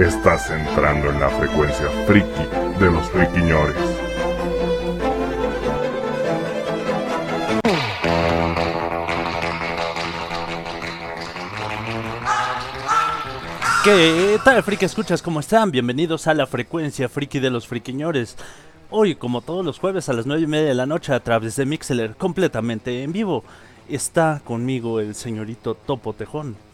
Estás entrando en la frecuencia friki de los friquiñores. ¿Qué tal, friki escuchas? ¿Cómo están? Bienvenidos a la frecuencia friki de los friquiñores. Hoy, como todos los jueves a las 9 y media de la noche a través de Mixler, completamente en vivo, está conmigo el señorito Topo Tejón.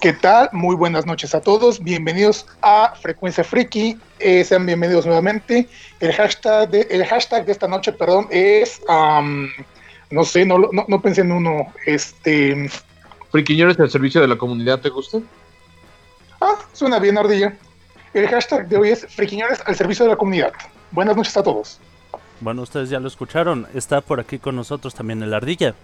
¿Qué tal? Muy buenas noches a todos. Bienvenidos a Frecuencia Friki. Eh, sean bienvenidos nuevamente. El hashtag de, el hashtag de esta noche, perdón, es am, no sé, no, no, no pensé en uno. Este Friquiñores al servicio de la comunidad, ¿te gusta? ah, suena bien, Ardilla. El hashtag de hoy es Friquiñores al servicio de la comunidad. Buenas noches a todos. Bueno, ustedes ya lo escucharon. Está por aquí con nosotros también el Ardilla.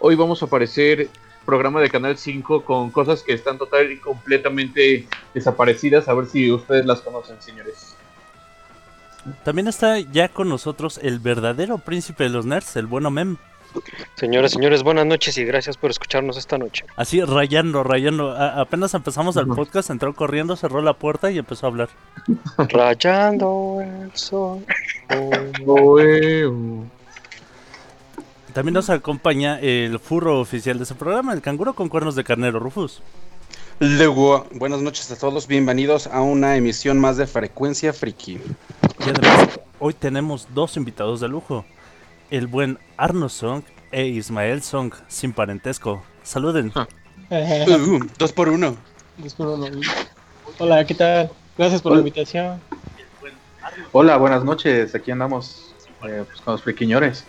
Hoy vamos a aparecer programa de Canal 5 con cosas que están total y completamente desaparecidas. A ver si ustedes las conocen, señores. También está ya con nosotros el verdadero príncipe de los nerds, el bueno Mem. Señoras, señores, buenas noches y gracias por escucharnos esta noche. Así rayando, rayando. A- apenas empezamos el podcast, entró corriendo, cerró la puerta y empezó a hablar. Rayando el sol. También nos acompaña el furro oficial de ese programa, el canguro con cuernos de carnero, Rufus. Luego, buenas noches a todos, bienvenidos a una emisión más de Frecuencia Friki. Y además, hoy tenemos dos invitados de lujo. El buen Arno Song e Ismael Song, sin parentesco. Saluden. Uh, dos por uno. Hola, ¿qué tal? Gracias por la invitación. Hola, buenas noches. Aquí andamos eh, pues, con los friquiñores.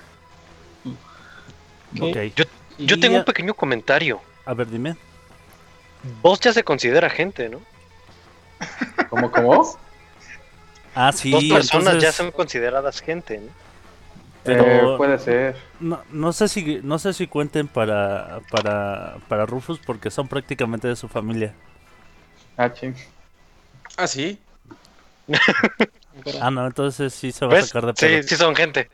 ¿Qué? Yo, yo Y tengo un pequeño comentario. A ver, dime. Vos ya se considera gente, ¿no? ¿Cómo, cómo? Ah, sí. Dos personas entonces, ya son consideradas gente, ¿no? Pero- Eh, puede ser. No, no sé si no sé si cuenten para, para, para Rufus porque son prácticamente de su familia. Ah, ching. Ah, sí. Ah, no, entonces sí se va a ¿Ves? sacar de pedo. Sí, sí son gente.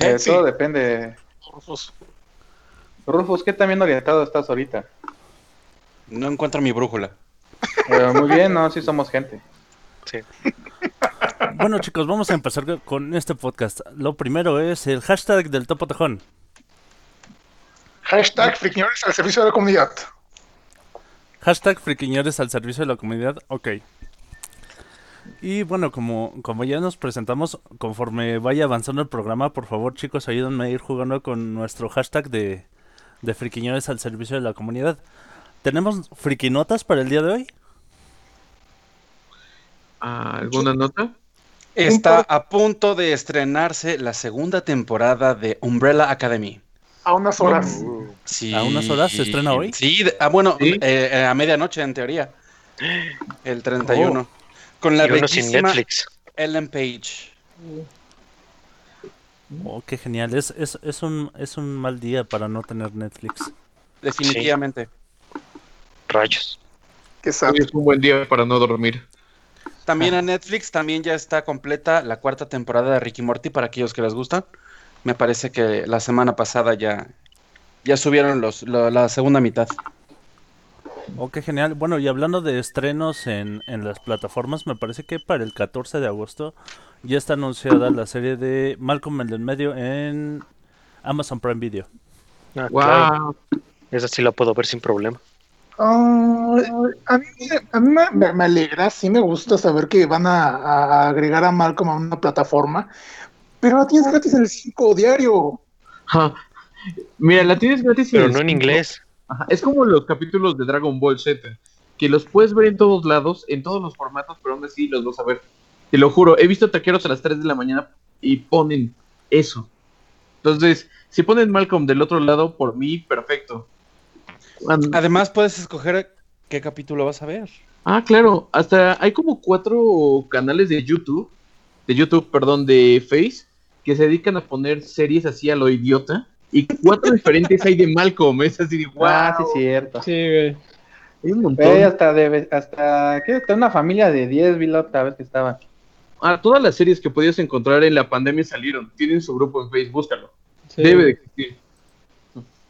Eh, Sí. Todo depende. Rufus. Rufus, ¿qué tan bien orientado estás ahorita? No encuentro mi brújula. Eh, muy bien, no, sí somos gente. Sí. Bueno, chicos, vamos a empezar con este podcast. Lo primero es el hashtag del Topo Tejón. Hashtag Friquiñores al servicio de la comunidad. Hashtag friquiñores al servicio de la comunidad. Ok. Y bueno, como, como ya nos presentamos, conforme vaya avanzando el programa, por favor, chicos, ayúdenme a ir jugando con nuestro hashtag de, de friquiñores al servicio de la comunidad. ¿Tenemos friquinotas para el día de hoy? ¿Alguna nota? Está a punto de estrenarse la segunda temporada de Umbrella Academy. A unas horas. Sí. ¿A unas horas se estrena hoy? Sí, ah, bueno, Sí. eh, a medianoche en teoría. El 31. Con la Y uno sin Netflix. Ellen Page. Oh, qué genial. Es, es, es, un, es un mal día para no tener Netflix. Definitivamente. Rayos. Qué sad. Hoy es un buen día para no dormir. También a Netflix también ya está completa la cuarta temporada de Ricky Morty para aquellos que les gustan. Me parece que la semana pasada ya, ya subieron los, lo- la segunda mitad. Oh, qué genial. Bueno, y hablando de estrenos en, en las plataformas, me parece que para el 14 de agosto ya está anunciada la serie de Malcolm el del medio en Amazon Prime Video. Ah, claro. ¡Wow! Esa sí la puedo ver sin problema. Ah, a mí, a mí me, alegra, sí me gusta saber que van a, a agregar a Malcolm a una plataforma, pero la tienes gratis en el 5 diario. Mira, la tienes gratis Pero el no en inglés. Ajá, Es como los capítulos de Dragon Ball Z, que los puedes ver en todos lados, en todos los formatos, pero aún así los vas a ver. Te lo juro, he visto taqueros a las 3 de la mañana y ponen eso. Entonces, si ponen Malcolm del otro lado, por mí, perfecto. Además puedes escoger qué capítulo vas a ver. Ah, claro, hasta hay como cuatro canales de YouTube, de YouTube, perdón, de Face, que se dedican a poner series así a lo idiota. Y cuatro diferentes hay de Malcolm, es así de wow. Ah, sí, cierto. Sí, güey. Hay un montón. Güey, hasta, de, hasta, ¿qué? Hasta una familia de 10 vi la otra vez que estaba. Ah, todas las series que podías encontrar en la pandemia salieron. Tienen su grupo en Facebook, búscalo. Sí. Debe de existir.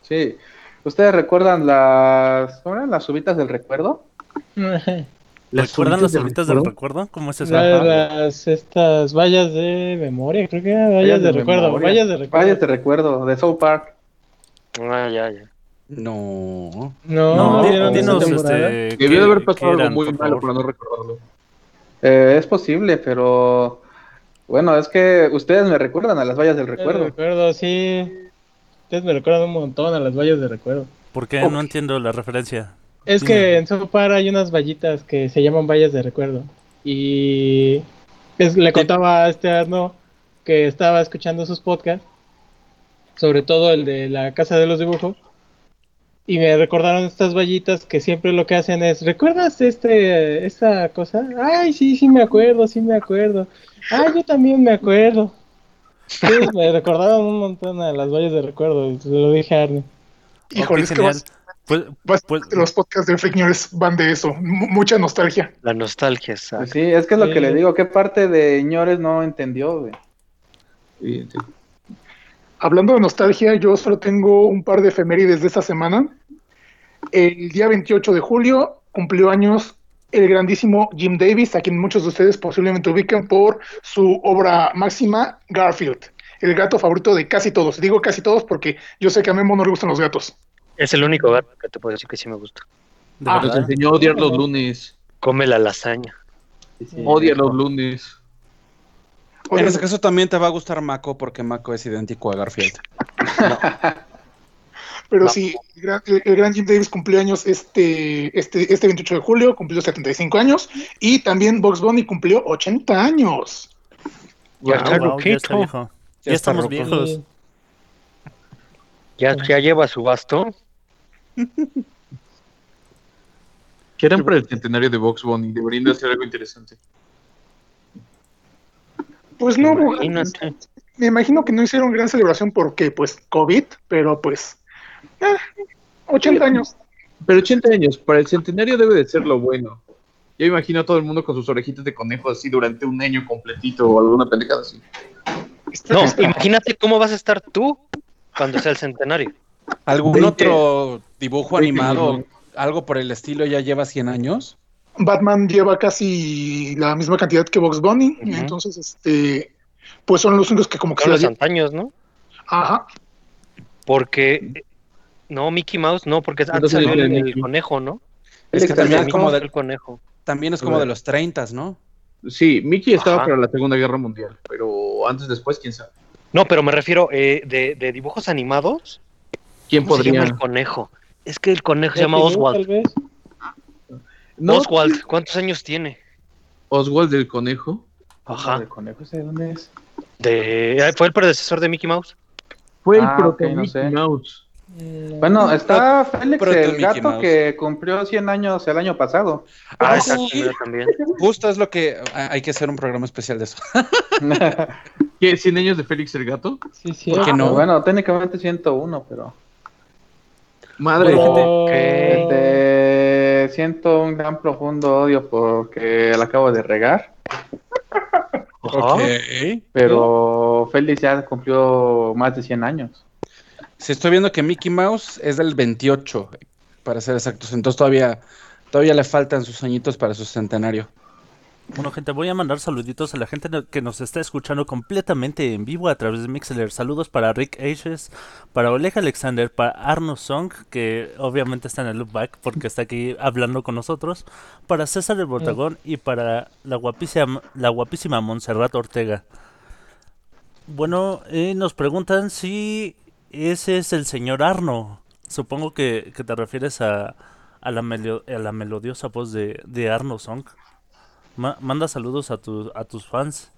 Sí. ¿Ustedes recuerdan las, ¿cómo eran? las subitas del recuerdo? ¿Recuerdan las subitas de horitas del recuerdo? ¿Cómo es eso? La- las, estas vallas de memoria, creo que era vallas de, recuerdo. memoria. Vallas de recuerdo. Vallas de recuerdo, de South Park. Ah, ya, ya. No. No, No, dinos, este, Debió de haber pasado algo muy malo para no recordarlo. Eh, es posible, pero bueno, es que ustedes me recuerdan a las vallas del recuerdo. recuerdo, sí. Ustedes me recuerdan un montón a las vallas de recuerdo. ¿Por qué? No entiendo la referencia. Es Dime. que en Sopar hay unas vallitas que se llaman vallas de recuerdo. Y es- le contaba a este Arno que estaba escuchando sus podcasts, sobre todo el de la Casa de los Dibujos, y me recordaron estas vallitas que siempre lo que hacen es, ¿recuerdas este esta cosa? Ay, sí, sí me acuerdo, sí me acuerdo. Ay, yo también me acuerdo. Me recordaron un montón a las vallas de recuerdo, y se lo dije a Arno. Híjole, Ok, es que genial. Pues, pues- los podcasts de Freak News van de eso. mu- mucha nostalgia. La nostalgia, Pues exacto. sí, es que es lo Sí. que le digo, ¿qué parte de señores no entendió, güey? Y- sí. Hablando de nostalgia, yo solo tengo un par de efemérides de esta semana. El día 28 de julio cumplió años el grandísimo Jim Davis, a quien muchos de ustedes posiblemente ubican por su obra máxima, Garfield, el gato favorito de casi todos. Digo casi todos porque yo sé que a Memo no le gustan los gatos. Es el único gato que te puedo decir que sí me gusta. ¿de Ah, Nos verdad? enseñó a odiar los lunes. Come la lasaña. Odia los lunes. Oye, En ese caso también te va a gustar Mako porque Mako es idéntico a Garfield. pero no. sí, el gran, el- gran Jim Davis cumplió años este, este, este 28 de julio, cumplió 75 años, y también Box Bunny cumplió 80 años. Ya está wow, ya está ruquito. viejo. Ya, Ya está estamos viejos. Ya, ya lleva su bastón. ¿Qué harán para el centenario de Box Bunny? Deberían de hacer algo interesante. Pues no, Imagínate. me imagino que no hicieron gran celebración porque, pues, COVID, pero pues, eh, 80 años. Pero 80 años, para el centenario debe de ser lo bueno. Yo imagino a todo el mundo con sus orejitas de conejo así durante un año completito o alguna pendejada así. No, imagínate cómo vas a estar tú cuando sea el centenario. ¿Algún 20. otro dibujo 20 animado, algo por el estilo, ya lleva 100 años? Batman lleva casi la misma cantidad que Box Bunny, entonces, este, pues son los únicos que como que Son los antaños, ¿no? Ajá, Porque. No, Mickey Mouse, no, porque antes Entonces, salió el, conejo, ¿no? Es que Félix, también es ¿cómo- como El del, conejo. también es como de los 30, ¿no? Sí, Mickey estaba Ajá. para la Segunda Guerra Mundial, pero antes después, quién sabe. No, pero me refiero eh, de, de dibujos animados. ¿Quién ¿Cómo se llama podría? el conejo? Es que el conejo se llama Oswald. tal vez. No, Oswald, ¿cuántos años tiene? Oswald del conejo. Ajá. ¿El conejo ese de dónde es? De, eh, fue el predecesor de Mickey Mouse. Fue el Ah, proto ok, no Mickey sé. Mouse. Mm, Bueno, está Félix, Proto el Mickey gato Mouse. que cumplió 100 años el año pasado. Ah, Ah, exacto, sí. también. Justo es lo que ah, hay que hacer un programa especial de eso. ¿Qué? ¿100 años de Félix el gato? sí, sí. ¿Por qué no? Bueno, técnicamente 101, pero Madre. Pero- este, siento un gran profundo odio porque la acabo de regar. Ajá. Ok. Pero Félix ya cumplió más de 100 años. Si estoy viendo que Mickey Mouse es del 28, para ser exactos. Entonces todavía, todavía le faltan sus añitos para su centenario. Bueno, gente, voy a mandar saluditos a la gente que nos está escuchando completamente en vivo a través de Mixler. Saludos para Rick Ages, para Oleg Alexander, para Arno Song, que obviamente está en el loopback porque está aquí hablando con nosotros, para César el Botagón y para la guapísima, la guapísima Montserrat Ortega. Bueno, eh, nos preguntan si ese es el señor Arno. Supongo que, te refieres a, la, melodiosa voz de Arno Song. Ma- manda saludos a, tu- a tus fans.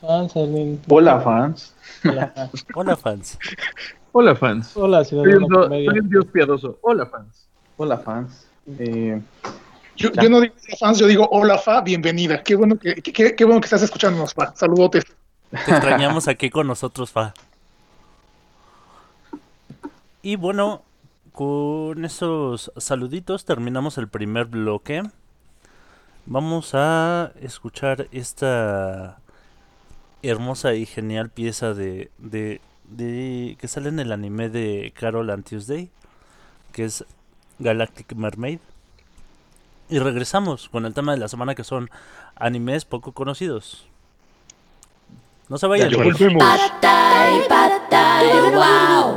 Fans, alguien- Hola, fans. Hola, Hola, fans. Hola, fans. Hola, Soy ciudadano un, soy dios piadoso. Hola, fans. Hola, fans. Eh, Yo, yo no digo hola fans, yo digo hola Fa, bienvenida. Qué bueno que, que- qué bueno que estás escuchándonos, Fa. Saludotes. Te extrañamos aquí con nosotros, Fa. Y bueno, con esos saluditos terminamos el primer bloque. Vamos a escuchar esta hermosa y genial pieza de, de, que sale en el anime de Carol and Tuesday, que es Galactic Mermaid. Y regresamos con el tema de la semana que son animes poco conocidos. No se vayan. Wow.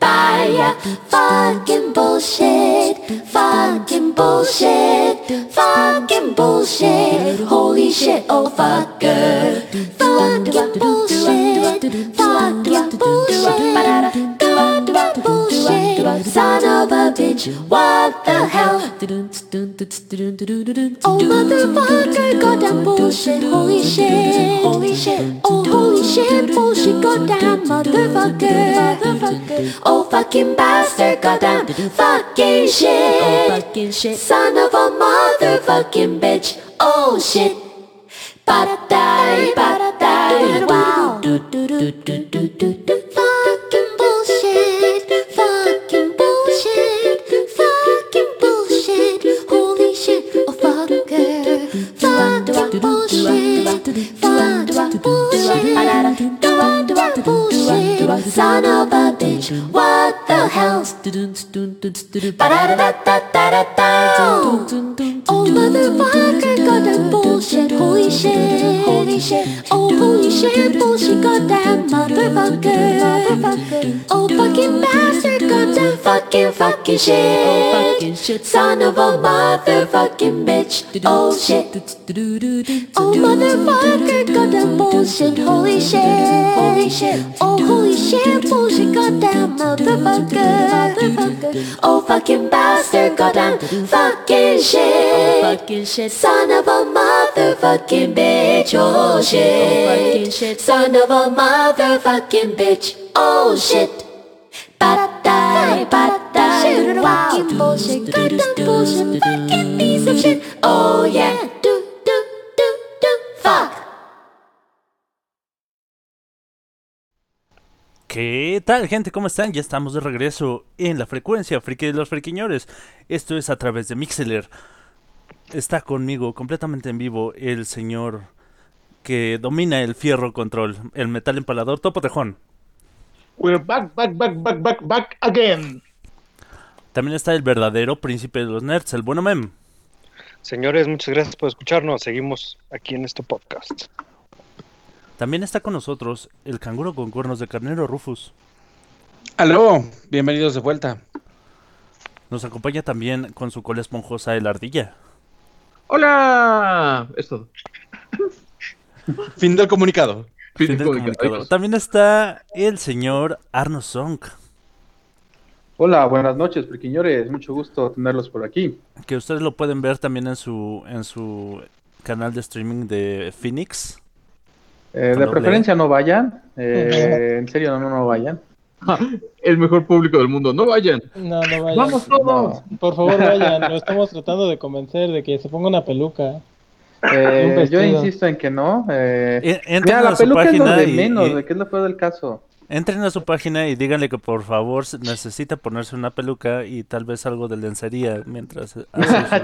Vaya fucking bullshit, fucking bullshit, fucking bullshit. Holy shit, oh fucker. Fucking bullshit, fucking bullshit, fucking bullshit. Son of a bitch, what the hell? Oh motherfucker, goddamn bullshit, holy shit, holy shit, oh holy shit, bullshit, goddamn motherfucker, motherfucker, oh fucking bastard, goddamn fucking shit, oh fucking shit, son of a motherfucking bitch, oh shit. Ba-da-die, ba-da-die, wow. Bullshit, fucking bullshit, bullshit. Son of a bitch, what the hell? Oh motherfucker, goddamn bullshit, holy shit, holy shit, oh holy shit, bullshit, goddamn motherfucker, motherfucker, oh fucking bastard, goddamn fucking fucking shit, son of a motherfucking bitch, oh shit, oh motherfucker, goddamn bullshit, holy shit, holy shit, oh holy shit, bullshit, goddamn motherfucker, motherfucker, oh fucking bastard, goddamn oh, fucking shit, fucking shit, son of a motherfucking bitch, oh, oh shit, shit, son of a motherfucking bitch, oh shit. Ba-da-die, ba-da-die, wow. bullshit, goddamn bullshit, fucking piece of shit, oh yeah. Do, fuck. ¿Qué tal, gente? ¿Cómo están? Ya estamos de regreso en la frecuencia friki de los friquiñores. Esto es a través de Mixeler. Está conmigo completamente en vivo el señor que domina el fierro control, el metal empalador Topo Tejón. We're back, back, back, back, back, back again. También está el verdadero príncipe de los nerds, el bueno Mem. Señores, muchas gracias por escucharnos. Seguimos aquí en este podcast. También está con nosotros el canguro con cuernos de carnero Rufus. Aló, bienvenidos de vuelta. Nos acompaña también con su cola esponjosa el ardilla. ¡Hola! Es todo. Fin del comunicado. Fin del comunicado. También está el señor Arno Song, Hola, buenas noches, friquiñores. Mucho gusto tenerlos por aquí. que ustedes lo pueden ver también en su en su canal de streaming de Phoenix. Eh, de doble preferencia no vayan. Eh, en serio, no, no, no vayan. El mejor público del mundo. No vayan. No, no vayan. Vamos todos. Por favor, vayan. Lo estamos tratando de convencer de que se ponga una peluca. Eh, Un yo insisto en que no. Eh, E- mira, la peluca es lo de y- menos, y- de que es lo peor del caso. Entren a su página y díganle que por favor necesita ponerse una peluca y tal vez algo de lencería mientras su-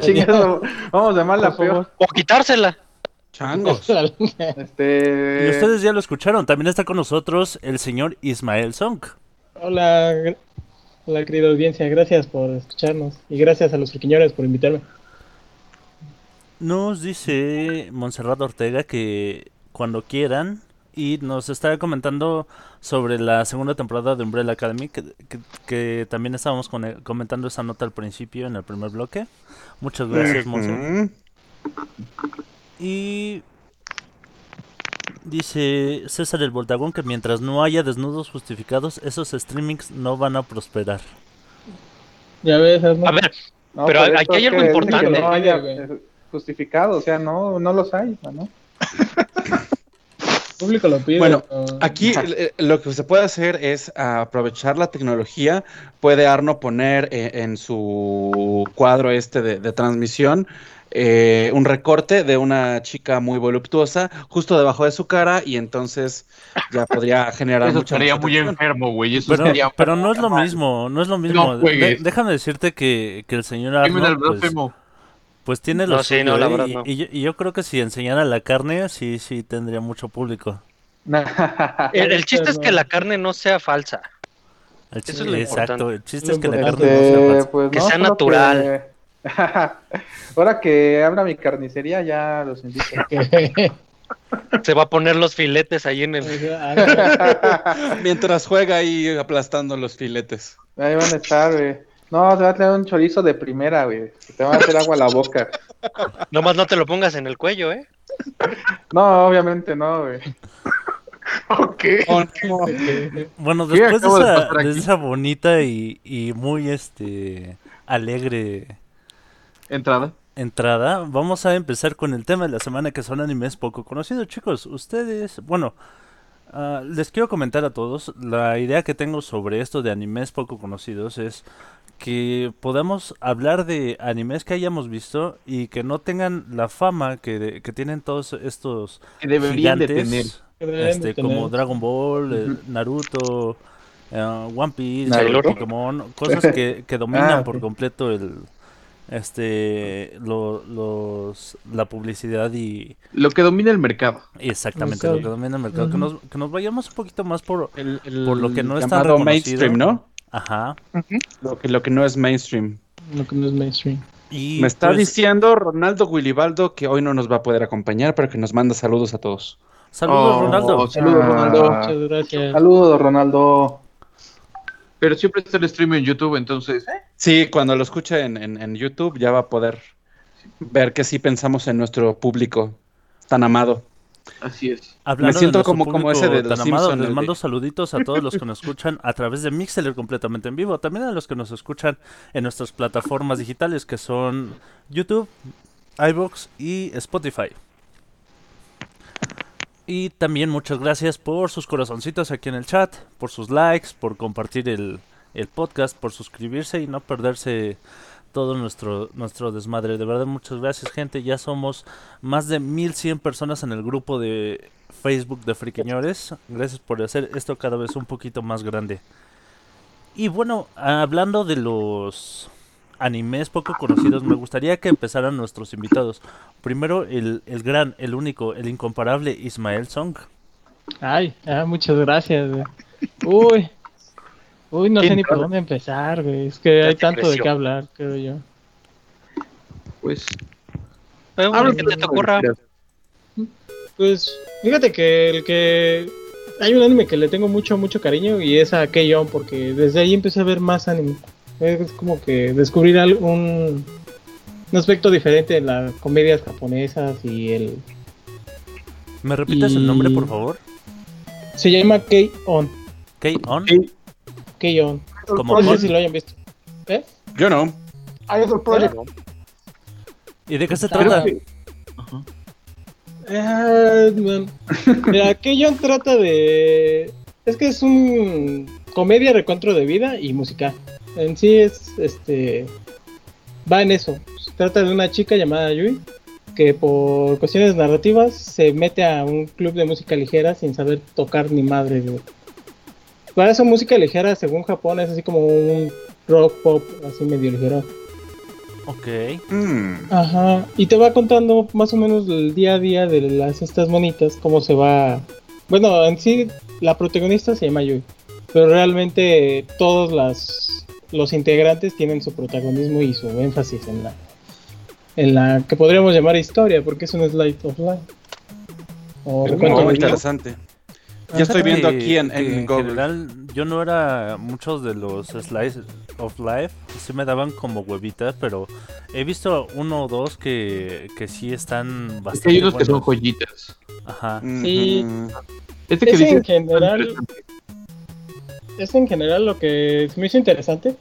Chingado, vamos a llamarla peor. O quitársela. Changos. Este, Y ustedes ya lo escucharon, también está con nosotros el señor Ismael Song. Hola, hola querida audiencia, gracias por escucharnos y gracias a los friquiñores por invitarme. Nos dice Montserrat Ortega que cuando quieran y nos está comentando sobre la segunda temporada de Umbrella Academy, que, que- que también estábamos con- comentando esa nota al principio en el primer bloque. Muchas gracias. Ujú. Y dice César el Voltagón que mientras no haya desnudos justificados, esos streamings no van a prosperar. Ya ves? A ver, no, pero aquí hay algo importante. Que no haya justificado, o sea, no, no los hay, ¿no? público lo pide. Bueno, ¿no? Aquí lo que se puede hacer es aprovechar la tecnología. Puede Arno poner eh, en su cuadro este de, de transmisión eh, un recorte de una chica muy voluptuosa justo debajo de su cara y entonces ya podría generar Eso mucha estaría muy enfermo, güey. Eso Pero, estaría pero no es lo mismo, no es lo mismo. De- déjame decirte que, que el señor Arnold, pues. Pues tiene lo No, sí, suyo, no, la ¿eh? verdad, y, no. y yo, y yo creo que si enseñara la carne, sí, sí tendría mucho público. El, el chiste es que la carne no sea falsa. El Eso chiste- es lo exacto, importante. el chiste es que la carne no sea falsa. pues Que no, sea natural. que- Ahora que abra mi carnicería, ya los invito. Se va a poner los filetes ahí en el. Mientras juega ahí aplastando los filetes. Ahí van a estar, güey. No, se va a traer un chorizo de primera, güey. Te va a hacer agua a la boca. Nomás no te lo pongas en el cuello, ¿eh? No, obviamente no, güey. Ok. Oh, no. Bueno, ¿Qué después de esa bonita y, y muy este alegre Entrada. entrada, vamos a empezar con el tema de la semana que son animes poco conocidos, chicos. Ustedes, bueno, ah, les quiero comentar a todos, la idea que tengo sobre esto de animes poco conocidos es que podamos hablar de animes que hayamos visto y que no tengan la fama que, que tienen todos estos Que deberían de tener. este, como Dragon Ball, eh, Naruto, eh, One Piece, Naruto. Pokémon, cosas que, que dominan Ah, por completo el este lo- los la publicidad y Lo que domina el mercado. exactamente lo que domina el mercado que nos, que nos vayamos un poquito más por El, el Por lo que no es tan llamado reconocido. mainstream, ¿no? ajá Lo que, lo que no es mainstream. Lo que no es mainstream. y Me está pues, diciendo Ronaldo Willibaldo que hoy no nos va a poder acompañar, pero que nos manda saludos a todos. saludos Oh, Ronaldo Saludos, Ah. Ronaldo. Muchas gracias. Saludos, Ronaldo. Pero siempre está el stream en YouTube, entonces. ¿eh? Sí, cuando lo escuche en, en- en YouTube ya va a poder ver que sí pensamos en nuestro público tan amado. Así es. Hablando de siento como- como ese de los tan amado, les mando de- saluditos a todos los que nos escuchan a través de Mixler completamente en vivo, también a los que nos escuchan en nuestras plataformas digitales que son YouTube, iBox y Spotify. Y también muchas gracias por sus corazoncitos aquí en el chat, por sus likes, por compartir el, el podcast, por suscribirse y no perderse todo nuestro, nuestro desmadre. De verdad, muchas gracias, gente. Ya somos más de 1100 personas en el grupo de Facebook de Friquiñores. Gracias por hacer esto cada vez un poquito más grande. Y bueno, hablando de los animes poco conocidos, me gustaría que empezaran nuestros invitados. Primero, el, el gran, el único, el incomparable Ismael Song. Ay, ah, muchas gracias. güey. Uy. Uy, no sé ni por dónde empezar, güey. Es que hay tanto de qué hablar, creo yo. Pues. Pero que te te ocurra. Pues, fíjate que el que. Hay un anime que le tengo mucho, mucho cariño y es a Keion, porque desde ahí empecé a ver más anime. Es como que descubrir al- un, aspecto diferente en las comedias japonesas y el. ¿Me repites el nombre, por favor? Se llama Keion. K-On. Keion. Como No sé si lo hayan visto. ¿Eh? Yo no. Idol Project. ¿Y de qué se trata? que- Ah, bueno. Mira, Keion trata de. Es que es un comedia recuentro de vida y musical. En sí es este. Va en eso. Se trata de una chica llamada Yui que por cuestiones narrativas se mete a un club de música ligera sin saber tocar ni madre. güey. Para eso música ligera, según Japón, es así como un rock pop así medio ligero. Ok. Mm. Ajá, y te va contando más o menos el día a día de las estas monitas, cómo se va. Bueno, en sí la protagonista se llama Yui, pero realmente todos las, los integrantes tienen su protagonismo y su énfasis en la en la que podríamos llamar historia, porque es un slide of life. O recuento interesante. Ya estoy viendo aquí en, en que Google. general yo no era muchos de los slices of life, sí me daban como huevitas, pero he visto uno o dos que, que sí están Es bastante hay unos que son joyitas. Ajá. Sí. Este que Ese dice. en general, es en general lo que me hizo interesante.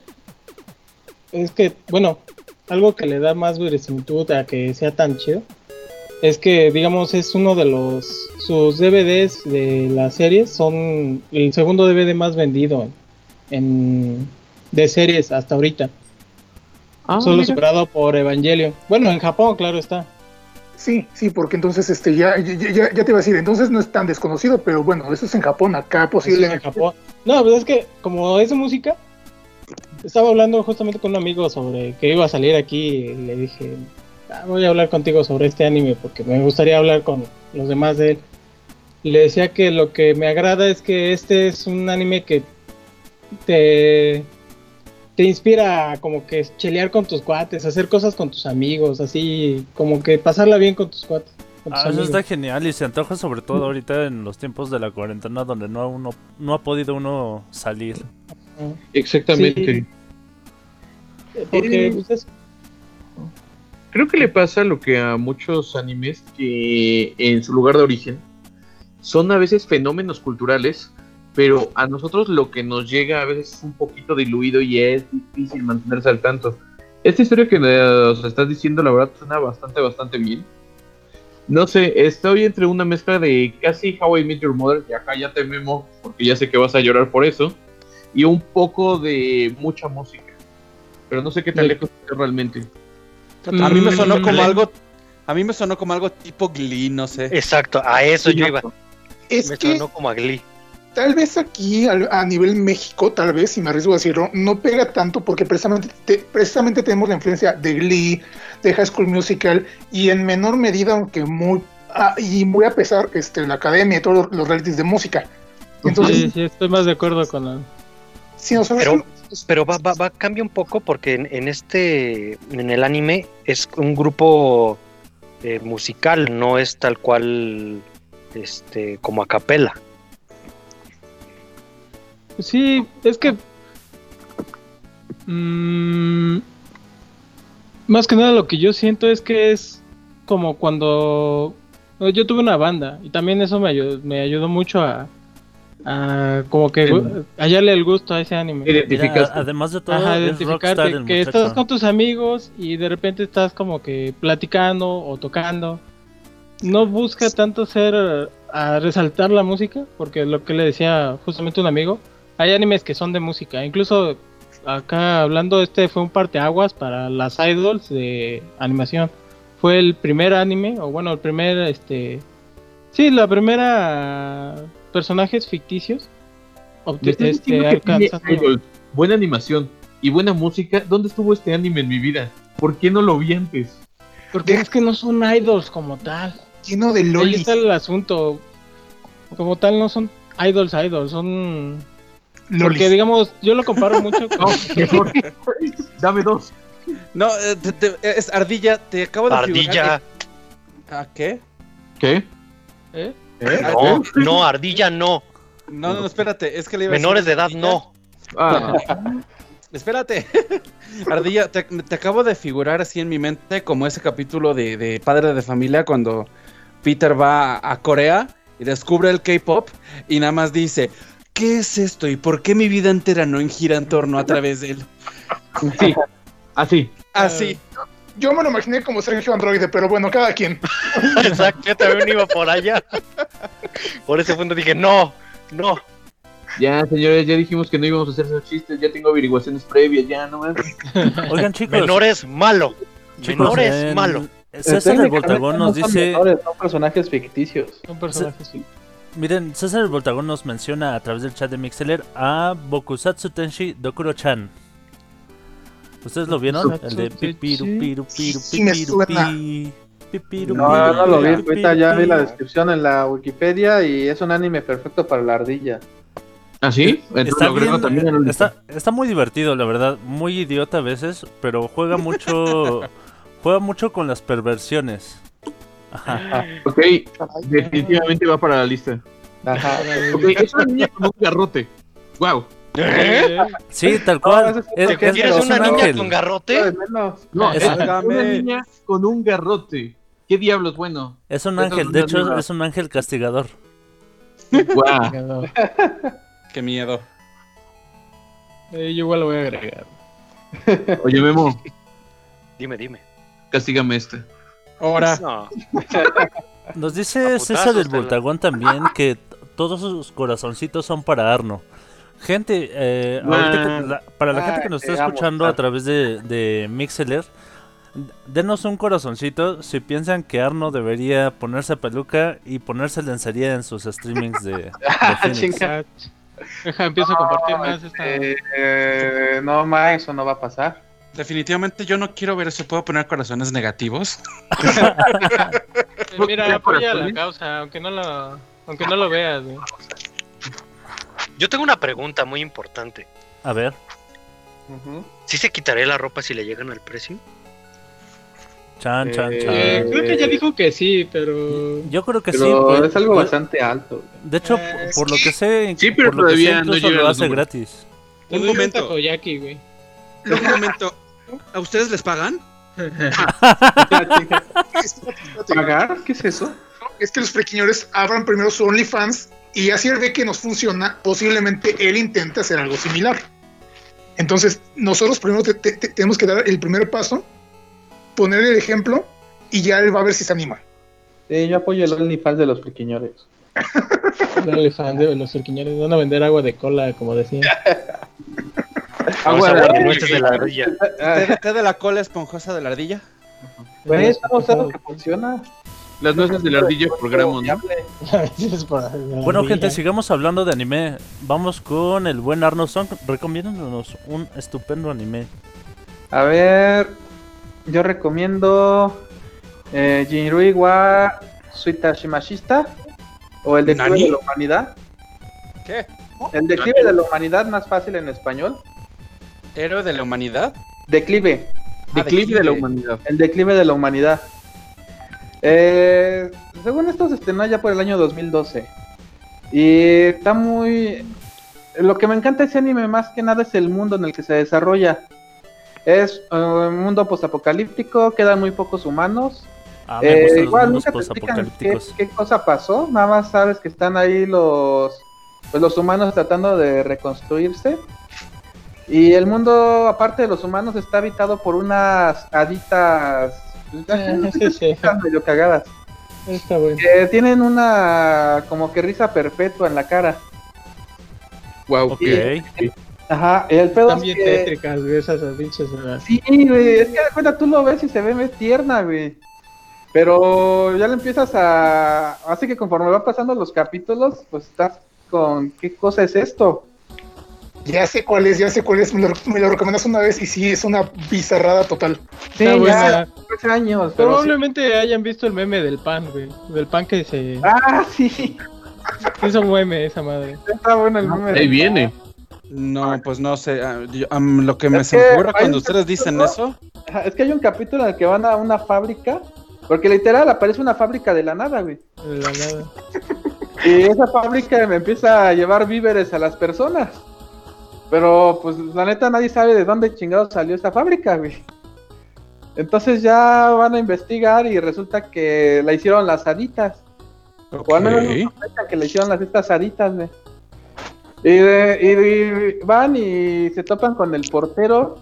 Es que, bueno, algo que le da más verosimilitud a que sea tan chido. es que, digamos, es uno de los. Sus DVDs de la serie son el segundo DVD más vendido en, de series hasta ahorita. Ah, solo mira. superado por Evangelion. Bueno, en Japón, claro está. Sí, sí, porque entonces este ya, ya, ya- te iba a decir, entonces no es tan desconocido, pero bueno, eso es en Japón, acá es en posiblemente. Japón. No, pues es que, como es música, estaba hablando justamente con un amigo sobre que iba a salir aquí. Y le dije, "Ah, voy a hablar contigo sobre este anime porque me gustaría hablar con los demás de él. Le decía que lo que me agrada es que este es un anime que te, te inspira a como que chelear con tus cuates, hacer cosas con tus amigos, así como que pasarla bien con tus cuates. con tus Ah, eso amigos. está genial y se antoja sobre todo ahorita en los tiempos de la cuarentena donde no, uno, no ha podido uno salir. Exactamente. Sí. Porque Eh, pues, es- Creo que le pasa lo que a muchos animes que en su lugar de origen son a veces fenómenos culturales, pero a nosotros lo que nos llega a veces es un poquito diluido y es difícil mantenerse al tanto. Esta historia que nos estás diciendo, la verdad, suena bastante, bastante bien. No sé, estoy entre una mezcla de casi How I Met Your Mother, y acá ya te memo, porque ya sé que vas a llorar por eso, y un poco de mucha música. Pero no sé qué tan Sí. lejos está realmente. A mí me sonó Mm, como le- algo. A mí me sonó como algo tipo Glee, no sé. Exacto, a eso yo iba. Es Me que sonó como a Glee. Tal vez aquí al- a, nivel México, tal vez, si me arriesgo a decirlo, no pega tanto porque precisamente, te- precisamente tenemos la influencia de Glee, de High School Musical y en menor medida, aunque muy, ah, y muy a pesar, este, la academia y todos los, los realities de música. Entonces, sí, sí, estoy más de acuerdo con él. si nos Pero- Pero va, va, va, cambia un poco porque en, en este, en el anime es un grupo eh, musical, no es tal cual, este, como a capela. Sí, es que. mm, más que nada lo que yo siento es que es como cuando. Yo tuve una banda y también eso me ayudó, me ayudó mucho a. a como que hallarle el gusto a ese anime. Mira, además de todo, Ajá, es identificar rockstar que, el que muchacho. estás con tus amigos y de repente estás como que platicando o tocando. No busca tanto ser a resaltar la música, porque lo que le decía justamente un amigo, hay animes que son de música. Incluso acá hablando, este fue un parteaguas para las idols de animación. Fue el primer anime, o bueno, el primer, este... Sí, la primera personajes ficticios. este, idol, buena animación y buena música. ¿Dónde estuvo este anime en mi vida? ¿Por qué no lo vi antes? Porque es que no son idols como tal. lleno de Ahí lolis. está el asunto. Como tal no son idols idols, son... lolis. Porque digamos, yo lo comparo mucho con... No. Dame dos. No, eh, te- te- es Ardilla, te acabo de Ardilla, figurar que- ¿Ah, qué? ¿Qué? ¿Eh? no, no, ardilla no. No, no, espérate, es que le iba a Menores de edad Ardilla. no. Ah, Espérate. Ardilla, te, te acabo de figurar así en mi mente como ese capítulo de, de Padre de Familia cuando Peter va a, a Corea y descubre el K-pop y nada más dice: ¿Qué es esto y por qué mi vida entera no gira en torno a través de él? sí. Así. Así. Yo me lo imaginé como Sergio Androide, pero bueno, cada quien. Exacto, yo también iba por allá. Por ese punto dije, no, no. Ya, señores, ya dijimos que no íbamos a hacer esos chistes. Ya tengo averiguaciones previas. Ya, no mames. Oigan, chicos, Menores malo. chicos, Menores en- malo. César el Voltagón nos dice... menores, son personajes ficticios. Son personajes ficticios. Miren, César el Voltagón nos menciona a través del chat de Mixeler a Bokusatsu Tenshi Dokuro-chan. ¿Ustedes lo vieron? El de pipiru Tenshi. piru piru Sí, me pipiru suena. pi. Pipiru, No, piru, no lo vi. piru, Ahorita ya piru, vi la piru. descripción en la Wikipedia y es un anime perfecto para la ardilla. ¿Ah, sí? Está, bien, también en el- está, está muy divertido, la verdad. Muy idiota a veces, pero juega mucho. juega mucho con las perversiones. Ajá. Ok, definitivamente va para la lista. Ajá. Ok, es una niña con un garrote. Wow. Eh, Sí, tal cual. ese es Es, porque es- ¿Tienes es una un niña ángel. con garrote? No, Es- una niña con un garrote. ¿Qué diablos? Bueno. Es un ángel, es de hecho es un ángel castigador. Wow. Qué miedo. Eh, yo igual lo voy a agregar. Oye, Memo, Dime, dime. castígame este. Ahora, No. Nos A dice César del Voltagón también que todos sus corazoncitos son para Arno. Gente, eh, que la- para la gente que nos está amo, escuchando a Arno. través de, de Mixeler, denos un corazoncito si piensan que Arno debería ponerse peluca y ponerse lencería en sus streamings de, de Phoenix. Chinga. deja, empiezo a compartir más esta. Eh, eh, no, ma, eso no va a pasar. Definitivamente yo no quiero ver eso. ¿Puedo poner corazones negativos? Eh, Mira, apoya la causa, aunque no lo, aunque no lo veas, güey. Yo tengo una pregunta muy importante. A ver. ¿Sí se quitaré la ropa si le llegan al precio? chan, chan, Eh, chan. Eh, creo que ya dijo que sí, pero. Yo creo que sí. Pero pues, es algo pues, bastante alto. De hecho, Eh, por lo que sé, Sí, pero por lo sé, no hace números. gratis. Un momento. güey. Un momento. ¿A ustedes les pagan? ¿Pagar? ¿Qué es eso? Es que los frequiñores abran primero su OnlyFans y así él ve que nos funciona, posiblemente él intente hacer algo similar. Entonces, nosotros primero te- te- te- tenemos que dar el primer paso, poner el ejemplo y ya él va a ver si se anima. Sí, yo apoyo el OnlyFans de los pequeñores. Los surquiñones. Van a vender agua de cola, como decía. Agua de nueces de la ardilla. Ah, ¿Té, té de la cola esponjosa de la ardilla? Güey, estamos algo que funciona. Las nueces de la ardilla por la Bueno, gente, sigamos hablando de anime. Vamos con el buen Arno Song. Recomiéndanos un estupendo anime. A ver, yo recomiendo eh, Jinrui wa Suita Shimashista o el declive ¿Nani? de la humanidad. ¿Qué? El declive de la humanidad, más fácil en español. ¿Héroe de la humanidad? Declive, Ah, Declive de la humanidad. el declive de la humanidad. Eh, según esto se estrenó ya por el año 2012. Y está muy... Lo que me encanta de ese anime más que nada es el mundo en el que se desarrolla. Es eh, un mundo postapocalíptico, quedan muy pocos humanos. Ah, me Eh, igual nunca te explican qué cosa pasó, nada más sabes que están ahí los, pues los humanos tratando de reconstruirse. Y el mundo, aparte de los humanos, está habitado por unas haditas pues, Ah, sí, sí. haditas medio cagadas. Está bueno. Que tienen una como que risa perpetua en la cara. Wow. Ok. Ajá, el pedo Están es bien que- tétricas, güey, esas pinches. Sí, güey, es que de cuenta tú lo ves y se ve muy tierna, güey. Pero ya le empiezas a... Así que conforme van pasando los capítulos, pues estás con... ¿Qué cosa es esto? Ya sé cuál es, ya sé cuál es. Me lo, me lo recomendas una vez y sí, es una bizarrada total. Sí, ya buena. años. Sí. Probablemente hayan visto el meme del pan, güey. Del pan que se Ah, sí. hizo meme esa madre. Está bueno el meme. Ahí viene. No, pues no sé. ah, yo- lo que me Es se que ocurre cuando un ustedes dicen eso. Es que hay un capítulo en el que van a una fábrica. Porque literal aparece una fábrica de la nada, güey. De la nada. Y esa fábrica me empieza a llevar víveres a las personas. Pero pues la neta nadie sabe de dónde chingado salió esta fábrica, güey. Entonces ya van a investigar y resulta que la hicieron las haditas. O al menos que le hicieron las estas haditas, güey. Y, de- y van y se topan con el portero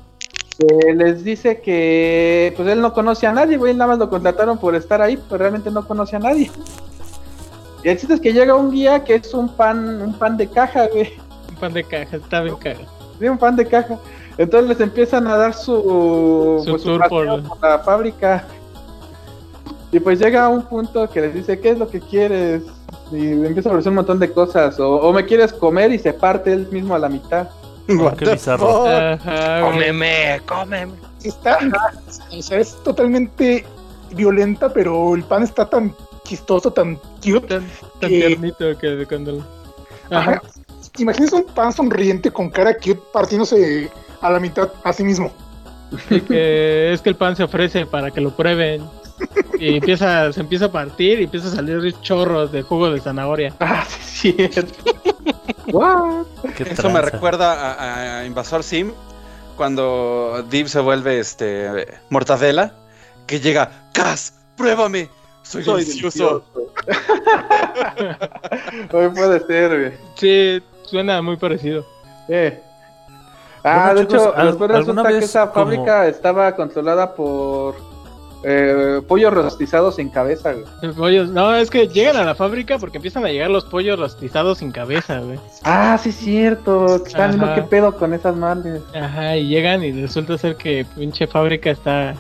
que les dice que pues él no conoce a nadie, güey, nada más lo contrataron por estar ahí, pero realmente no conoce a nadie. Y el chiste es que llega un guía que es un pan, un pan de caja, güey. Un pan de caja, está bien caga. Sí, un pan de caja. Entonces les empiezan a dar su, Su pues, su tour por- por la fábrica. Y pues llega a un punto que les dice, ¿qué es lo que quieres? Y empieza a ofrecer un montón de cosas. O, o me quieres comer y se parte él mismo a la mitad. Oh, qué bizarro. Ajá. Cómeme, cómeme. Está, o sea, es totalmente violenta, pero el pan está tan chistoso, tan cute. Tan, tan que- tiernito que de cuando. Ajá. Ajá. Imagínense un pan sonriente con cara cute partiéndose a la mitad a sí mismo. Que es que el pan se ofrece para que lo prueben. Y empieza, se empieza a partir y empieza a salir chorros de jugo de zanahoria. Ah, sí, es cierto. What? Qué Eso me recuerda a, a Invasor Sim cuando Deep se vuelve este mortadela que llega, Cas, pruébame, soy, Soy delicioso. Hoy puede ser, güey. Sí, suena muy parecido. Eh. Ah, Bueno, de chicos, hecho, ¿al- después resulta que esa como- fábrica estaba controlada por eh, pollos rostizados sin cabeza, güey. Pollos, no, es que llegan a la fábrica porque empiezan a llegar los pollos rostizados sin cabeza, güey. Ah, sí, es cierto. Están qué pedo con esas madres. Ajá, y llegan y resulta ser que pinche fábrica está.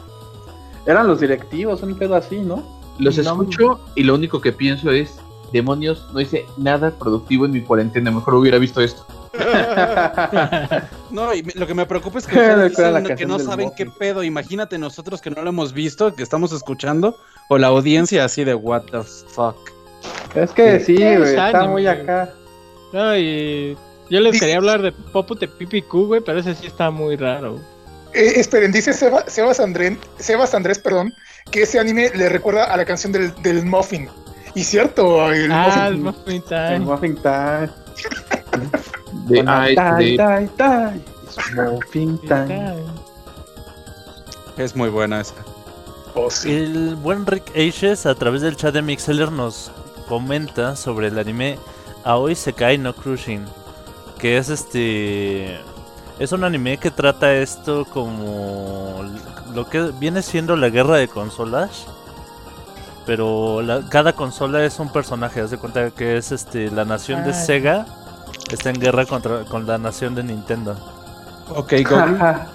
Eran los directivos, un pedo así, ¿no? Los No. escucho y lo único que pienso es, demonios, no hice nada productivo en mi cuarentena, mejor hubiera visto esto. No, y lo que me preocupa es que dicen no saben qué pedo. Imagínate nosotros que no lo hemos visto, que estamos escuchando, o la audiencia así de what the fuck. Es que sí, Es güey, está anime, muy acá. No, y yo les quería hablar de Popute Pipi Q, güey, pero ese sí está muy raro. Eh, esperen, dice Seba- Sebas, Andrés, Sebas Andrés, perdón, que ese anime le recuerda a la canción del, del Muffin. Y cierto, el Ah, el Muffin. Muffin El Time. Muffin Time. De, Muffin Time. Es muy buena esa. Oh, sí. El buen Rick Ages a través del chat de Mixeller nos comenta sobre el anime Aoi Sekai no Crushing, que es este es un anime que trata esto como lo que viene siendo la guerra de consolas, pero la- cada consola es un personaje, haz de cuenta que es este la nación de Ah. Sega está en guerra contra con la nación de Nintendo. Ok. Ajá.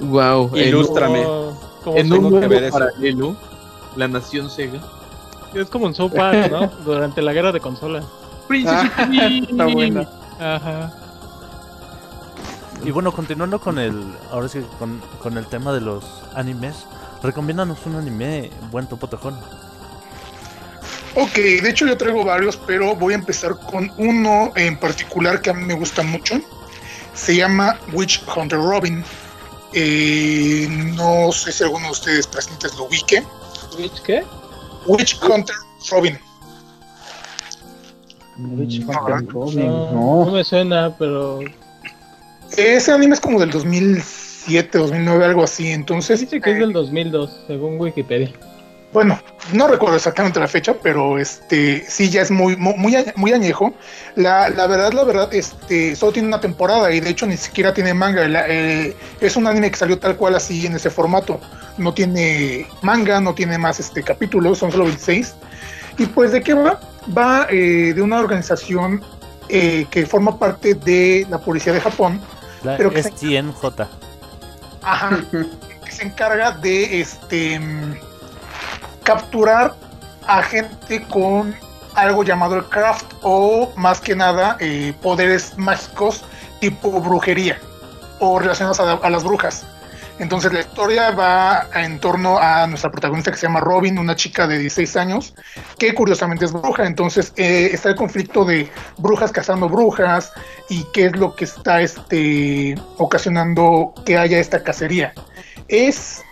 Wow, en, Ilústrame. Como en un que mundo ver eso. paralelo, la nación Sega. Es como un South Park, ¿no? Durante la guerra de consolas. Ah, está buena. Ajá. Y bueno, continuando con el ahora sí con, con el tema de los animes, recomiéndanos un anime buen topo tejón. Ok, de hecho yo traigo varios, pero voy a empezar con uno en particular que a mí me gusta mucho. Se llama Witch Hunter Robin. Eh, no sé si alguno de ustedes presentes lo ubique. ¿Witch qué? Witch Hunter Robin. Witch No, Hunter ¿verdad? Robin, No, no No. me suena, pero Ese anime es como del 2007, 2009, algo así. Entonces, dice que es del 2002, según Wikipedia. Bueno, no recuerdo exactamente la fecha, pero este sí ya es muy muy muy, añe- muy añejo. La, la verdad, la verdad, este solo tiene una temporada y de hecho ni siquiera tiene manga. La- eh, es un anime que salió tal cual así en ese formato. No tiene manga, no tiene más este capítulos, son solo 26. Y pues de qué va? Va eh, de una organización eh, que forma parte de la policía de Japón. La Pero que se- STNJ. Ajá. que se encarga de este capturar a gente con algo llamado el craft o más que nada eh, poderes mágicos tipo brujería o relacionados a, las brujas. Entonces la historia va en torno a nuestra protagonista que se llama Robin, una chica de 16 años que curiosamente es bruja. Entonces eh, está el conflicto de brujas cazando brujas y qué es lo que está este, ocasionando que haya esta cacería. Es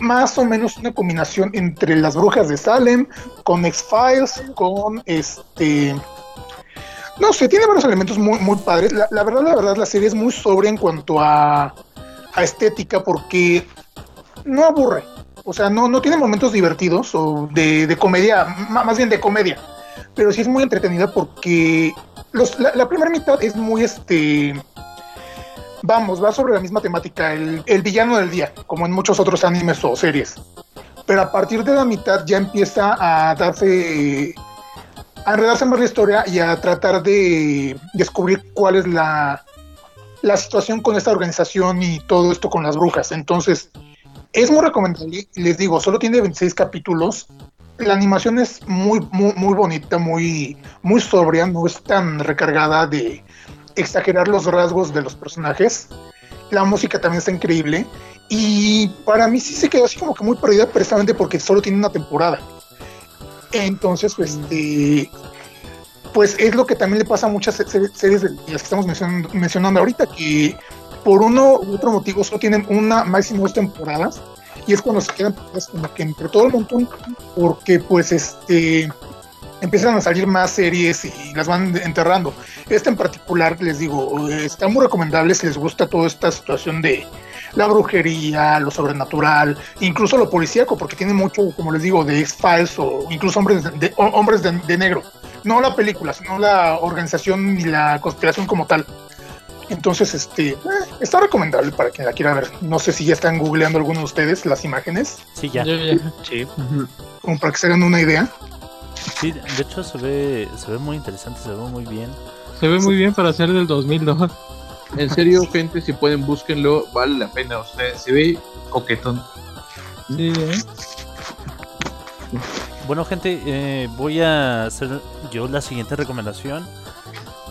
más o menos una combinación entre las brujas de Salem, con X-Files, con este... No sé, tiene varios elementos muy, muy padres. La, verdad, la verdad, la serie es muy sobria en cuanto a, a estética porque no aburre. O sea, no, no tiene momentos divertidos o de, de comedia, más bien de comedia. Pero sí es muy entretenida porque los, la primera mitad es muy este. Vamos, va sobre la misma temática, el, el villano del día, como en muchos otros animes o series. Pero a partir de la mitad ya empieza a darse. a enredarse más la historia y a tratar de descubrir cuál es la, la situación con esta organización y todo esto con las brujas. Entonces, es muy recomendable. Les digo, solo tiene 26 capítulos. La animación es muy, muy, muy bonita, muy, muy sobria, no es tan recargada de exagerar los rasgos de los personajes. La música también está increíble. Y para mí sí se quedó así como que muy perdida precisamente porque solo tiene una temporada. Entonces, pues, este, pues es lo que también le pasa a muchas se- se- series de las que estamos mencionando, mencionando ahorita, que por uno u otro motivo solo tienen una máximo dos temporadas y es cuando se quedan pues, como que entre todo el montón porque pues este empiezan a salir más series y las van enterrando. Esta en particular, les digo, está muy recomendable si les gusta toda esta situación de la brujería, lo sobrenatural, incluso lo policíaco, porque tiene mucho, como les digo, de X-Files o incluso hombres de, de- hombres de, de negro. No la película, sino la organización y la conspiración como tal. Entonces, este, eh, está recomendable para quien la quiera ver. No sé si ya están googleando alguno de ustedes las imágenes, Sí, ya- Sí. como para que se hagan una idea. Sí, de hecho se ve, se ve muy interesante, se ve muy bien. Se ve muy bien para ser del 2002. En serio, gente, si pueden, búsquenlo, vale la pena. O sea, se ve coquetón. Sí, ¿eh? Bueno, gente, eh, voy a hacer yo la siguiente recomendación.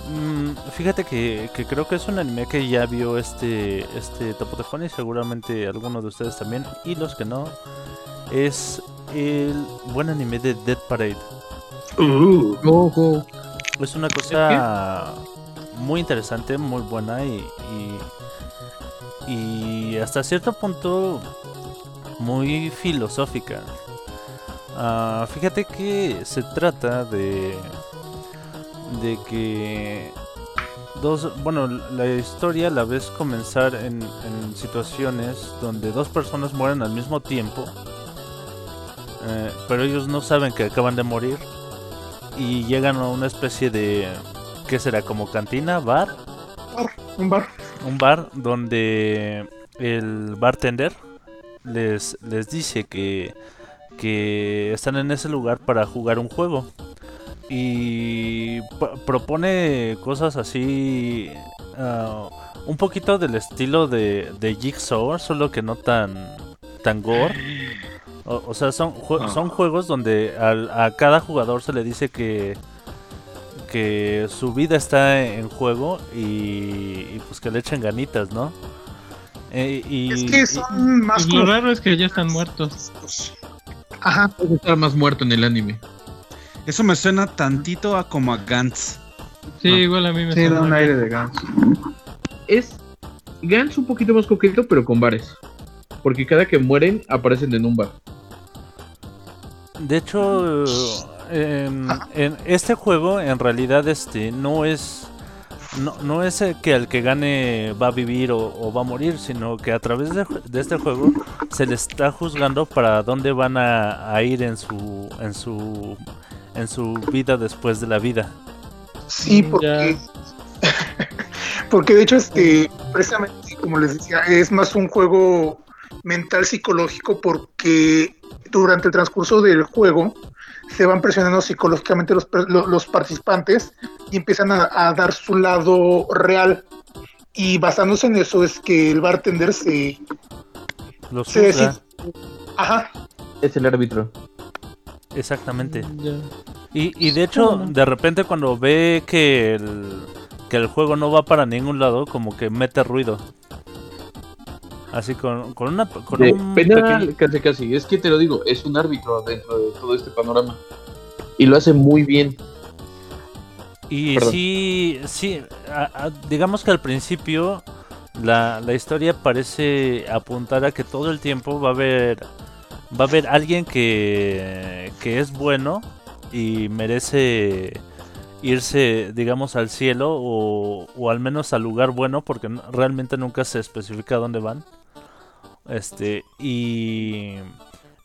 Mm, fíjate que, que creo que es un anime que ya vio este, este Topo Tejón y seguramente algunos de ustedes también. Y los que no, es el buen anime de Dead Parade. Ojo. Es una cosa muy interesante, muy buena y, y, y hasta cierto punto muy filosófica. Ah, fíjate que se trata de de que dos bueno la historia la ves comenzar en, en situaciones donde dos personas mueren al mismo tiempo eh, pero ellos no saben que acaban de morir y llegan a una especie de ¿qué será? como cantina bar Un bar. un bar donde el bartender les, les dice que, que están en ese lugar para jugar un juego. Y propone cosas así, ah, un poquito del estilo de, de Jigsaw, solo que no tan, tan gore. O, o sea, son, jue- son juegos donde al- a cada jugador se le dice que, que su vida está en juego y, y pues que le echen ganitas, ¿no? Eh, y, Es que y- son más lo raro es que ya están muertos. Ajá. Puede estar más muerto en el anime. Eso me suena tantito a como a Gantz. Sí, Ah. igual a mí me Sí, da suena un aire de ganso. Es Gans un poquito más coqueto, pero con bares. Porque cada que mueren aparecen en un bar. De hecho, en, en este juego en realidad este no es no, no es el que el que gane va a vivir o, o va a morir, sino que a través de, de este juego se le está juzgando para dónde van a, a ir en su en su en su vida después de la vida. Sí, Mm, porque. porque de hecho, este, precisamente, como les decía, es más un juego mental psicológico porque durante el transcurso del juego se van presionando psicológicamente los, per- lo- los participantes y empiezan a, a dar su lado real. Y basándose en eso es que el bartender se... Los se decide- Ajá, Es el árbitro. exactamente. Ya. Y, y de hecho, de repente cuando ve que el, que el juego no va para ningún lado, como que mete ruido. Así con, con una con De un penal, pequeño- casi casi. Es que te lo digo, es un árbitro dentro de todo este panorama. Y lo hace muy bien. Y Perdón. sí, sí, a- a- digamos que al principio la, la historia parece apuntar a que todo el tiempo va a haber va a haber alguien que, que es bueno y merece irse, digamos, al cielo o, o al menos al lugar bueno porque realmente nunca se especifica dónde van. Este, y,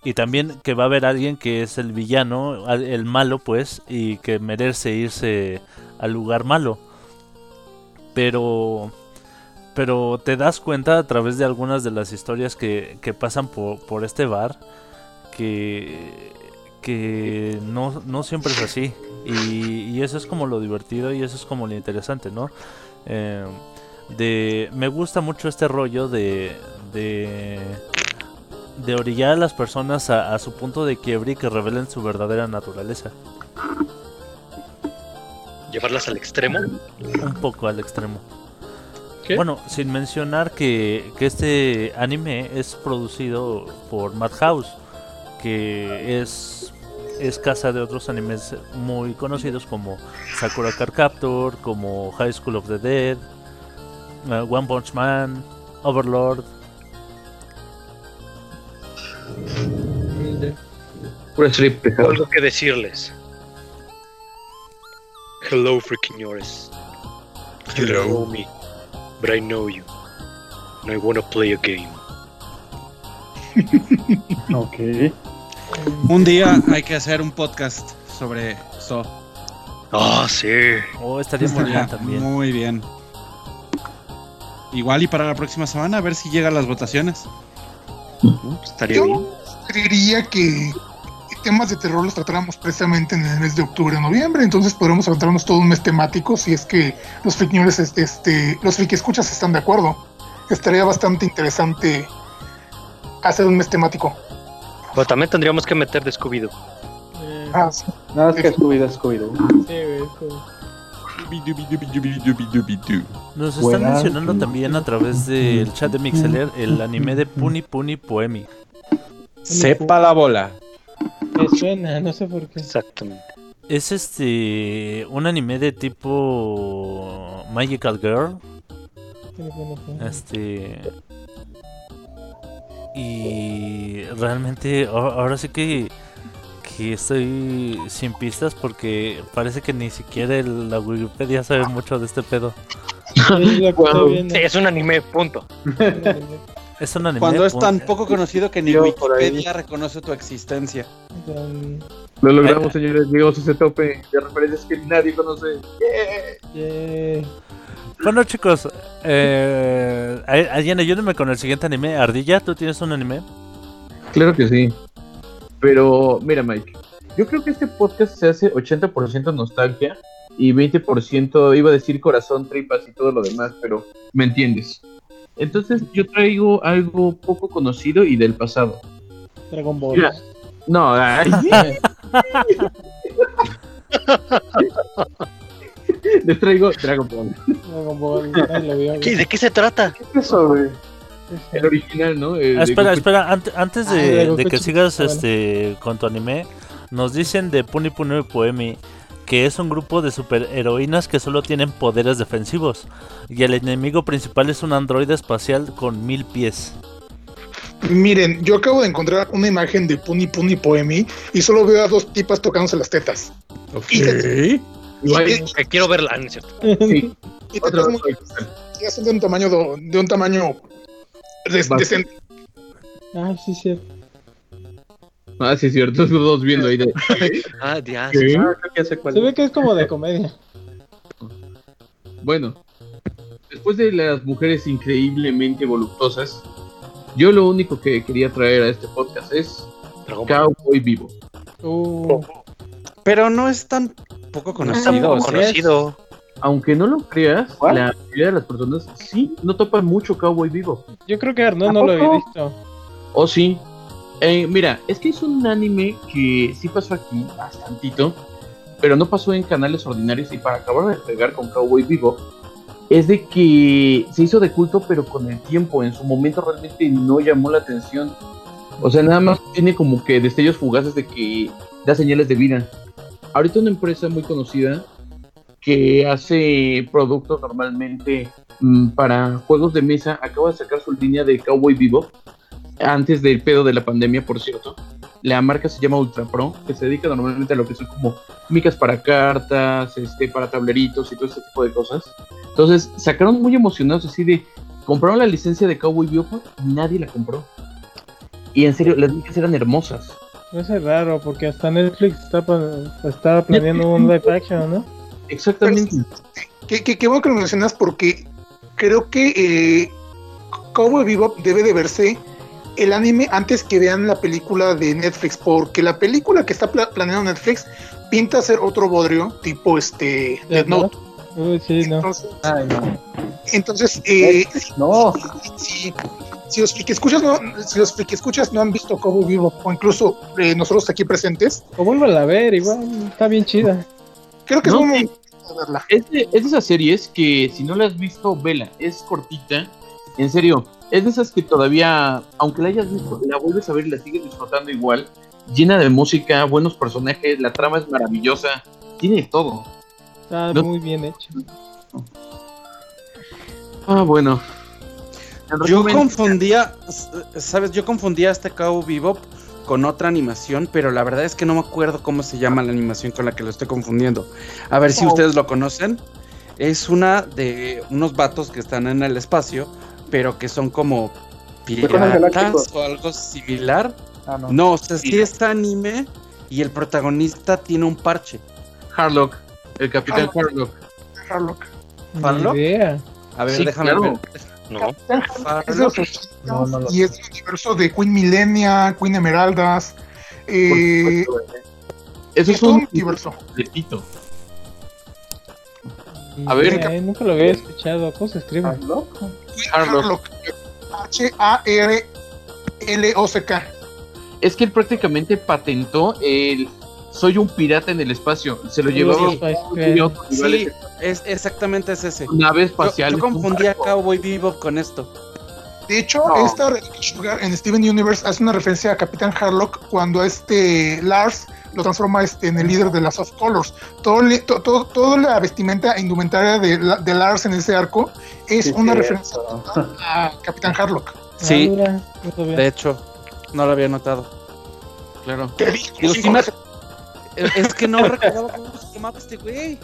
y también que va a haber alguien que es el villano, el malo pues, y que merece irse al lugar malo. Pero pero te das cuenta a través de algunas de las historias que, que pasan por, por este bar que, que no, no siempre es así. Y, y eso es como lo divertido y eso es como lo interesante, ¿no? Eh, de, me gusta mucho este rollo de, de, de orillar a las personas a, a su punto de quiebre y que revelen su verdadera naturaleza. Llevarlas al extremo. Un poco al extremo. ¿Qué? Bueno, sin mencionar que, que este anime es producido por Madhouse, que es, es casa de otros animes muy conocidos como Sakura Card Captor, como High School of the Dead, eh, One Punch Man, Overlord. Algo que decirles. Hello, freaking yours. You don't know me, but I know you. And I wanna play a game. Ok. Un día hay que hacer un podcast sobre So. Ah, sí. Oh, estaría muy bien también. Muy bien. Igual y para la próxima semana, a ver si llegan las votaciones. Estaría Yo bien. Creería que temas de terror los tratáramos precisamente en el mes de octubre o noviembre, entonces podremos aventarnos todo un mes temático si es que los friqueñores, este, este, los friki escuchas están de acuerdo. Estaría bastante interesante hacer un mes temático. Pero también tendríamos que meter de Scooby-Doo. Eh, Ah, sí. Nada más que Scooby-Doo, Scooby-Doo. sí, Nos están mencionando también a través del chat de Mixeler el anime de Puni Puni Poemi. Sepa la bola. Me suena, no sé por qué. Exactamente. Es este un anime de tipo Magical Girl. Este y realmente ahora sí que que estoy sin pistas porque parece que ni siquiera el- la Wikipedia sabe mucho de este pedo. Es. Sí, es un anime, punto. Es un anime. Cuando es tan poco conocido que ni. Wikipedia reconoce tu existencia. Lo logramos, señores. Llegamos a ese tope de referencias que nadie conoce. yeah. Bueno chicos, eh, alguien ayúdenme con el siguiente anime. Ardilla, ¿tú tienes un anime? Claro que sí. Pero, mira, Mike. Yo creo que este podcast se hace 80% nostalgia y 20% iba a decir corazón, tripas y todo lo demás, pero me entiendes. Entonces, yo traigo algo poco conocido y del pasado. Dragon Ball. Mira. No, ay, les traigo Dragon Ball. Dragon Ball, nadie lo vio, güey. ¿Qué- ¿De qué se trata? ¿Qué es eso, güey? El original, ¿no? Eh, Ah, espera, Goku. espera, ante- antes Ah, de, de que sigas bueno. este con tu anime, nos dicen de Puni Puni Poemi que es un grupo de superheroínas que solo tienen poderes defensivos y el enemigo principal es un androide espacial con mil pies. Miren, yo acabo de encontrar una imagen de Puni Puni Poemi y solo veo a dos tipas tocándose las tetas. Y, te- No hay- Eh, quiero verla, ah, no es cierto. sí, y te- muy- de un tamaño do- de un tamaño des-. Ah, sí, sí. Ah, sí, es cierto. Los dos viendo ahí de. Ah. Ah, ya cuál Se ve que es como de comedia. Bueno, después de las mujeres increíblemente voluptuosas, yo lo único que quería traer a este podcast es. Cowboy Vivo. Uh, Pero no es tan poco No conocido. ¿sí? conocido. Aunque no lo creas, ¿Cuál? la mayoría de las personas sí no topan mucho Cowboy Vivo. yo creo que Arnaud ¿A no lo había visto. ¿O sí? Eh, mira, es que es un anime que sí pasó aquí bastantito, pero no pasó en canales ordinarios y para acabar de pegar con Cowboy Vivo es de que se hizo de culto pero con el tiempo, en su momento realmente no llamó la atención. O sea, nada más tiene como que destellos fugaces de que da señales de vida. Ahorita una empresa muy conocida que hace productos normalmente mm, para juegos de mesa acaba de sacar su línea de Cowboy Vivo antes del pedo de la pandemia, por cierto. La marca se llama Ultra Pro, que se dedica normalmente a lo que son como micas para cartas, este, para tableritos y todo ese tipo de cosas. Entonces sacaron muy emocionados así de compraron la licencia de Cowboy Vivo y nadie la compró. Y en serio, las micas eran hermosas. Eso es raro, porque hasta Netflix está, estaba planeando un live action, ¿no? Exactamente. Qué, qué- qué bueno que lo mencionas porque creo que eh, Cowboy Bebop debe de verse el anime antes que vean la película de Netflix, porque la película que está pla- planeando Netflix pinta ser otro bodrio tipo este Death Note. Uy, sí, no. Entonces, Ay, no. entonces eh, No. si, si los friki escuchas no, si los friki escuchas no han visto Cowboy Bebop o incluso eh, nosotros aquí presentes, O vuélvala a ver, igual, está bien chida. Creo que No, es verla. Es de, es de esas series que si no la has visto, vela. Es cortita. En serio, es de esas que todavía, aunque la hayas visto, la vuelves a ver y la sigues disfrutando igual. Llena de música, buenos personajes, la trama es maravillosa. Tiene todo. Está No. muy bien hecho. Ah, bueno. En Yo confundía, ¿sabes? Yo confundía este Cowboy Bebop con otra animación, pero la verdad es que no me acuerdo cómo se llama la animación con la que lo estoy confundiendo. A ver si Oh. ustedes lo conocen. Es una de unos vatos que están en el espacio, pero que son como piratas o algo similar. Ah, no. No, o sea, sí está anime y el protagonista tiene un parche. Harlock, el capitán Harlock. Harlock. Harlock. Idea. A ver, Sí, déjame claro. ver. No. Es de los 80 No, no lo y es el universo de Queen Millennia, Queen Emeraldas. Eh, Eso es un un universo. completito. A ver. Eh, nunca lo había escuchado. ¿Cómo se escribe? H-A-R-L-O-C-K. Es que él prácticamente patentó el soy un pirata en el espacio. Se lo llevaba Sí, es, exactamente es ese. de nave Yo, espacial. yo confundía a Cowboy Bebop con esto. De hecho, No. esta Sugar en Steven Universe hace una referencia a Capitán Harlock cuando este Lars lo transforma este, en el líder de las Soft Colors. Todo, to- toda la vestimenta e indumentaria de, la- de Lars en ese arco es Sí, una referencia a Capitán Harlock. Sí, Ah, de hecho, no lo había notado. Claro. Te dije, Digo, sí, me- Es que no recordaba cómo se llamaba este güey.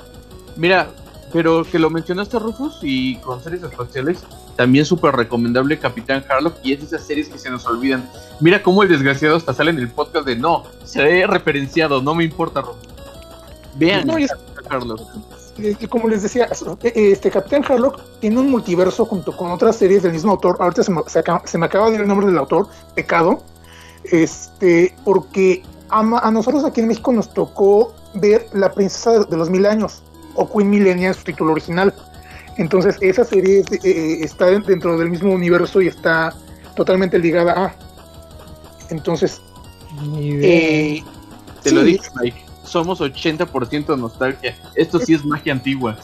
Mira, pero que lo mencionaste Rufus y con series espaciales, también súper recomendable Capitán Harlock y es de esas series que se nos olvidan. Mira cómo el desgraciado hasta sale en el podcast de no, se he referenciado, no me importa Rufus. Vean No, es- Capitán Harlock. eh, como les decía, eh, este Capitán Harlock tiene un multiverso junto con otras series del mismo autor. Ahorita se me, se acaba, se me acaba de ir el nombre del autor, Pecado. Este, porque a, a nosotros aquí en México nos tocó ver La Princesa de, los Mil Años, o Queen Millennia en su título original. Entonces, esa serie eh, eh, está dentro del mismo universo y está totalmente ligada a. Entonces, Ni idea. eh, Te lo sí, dije, Mike. Somos 80% nostalgia. Esto sí es magia antigua.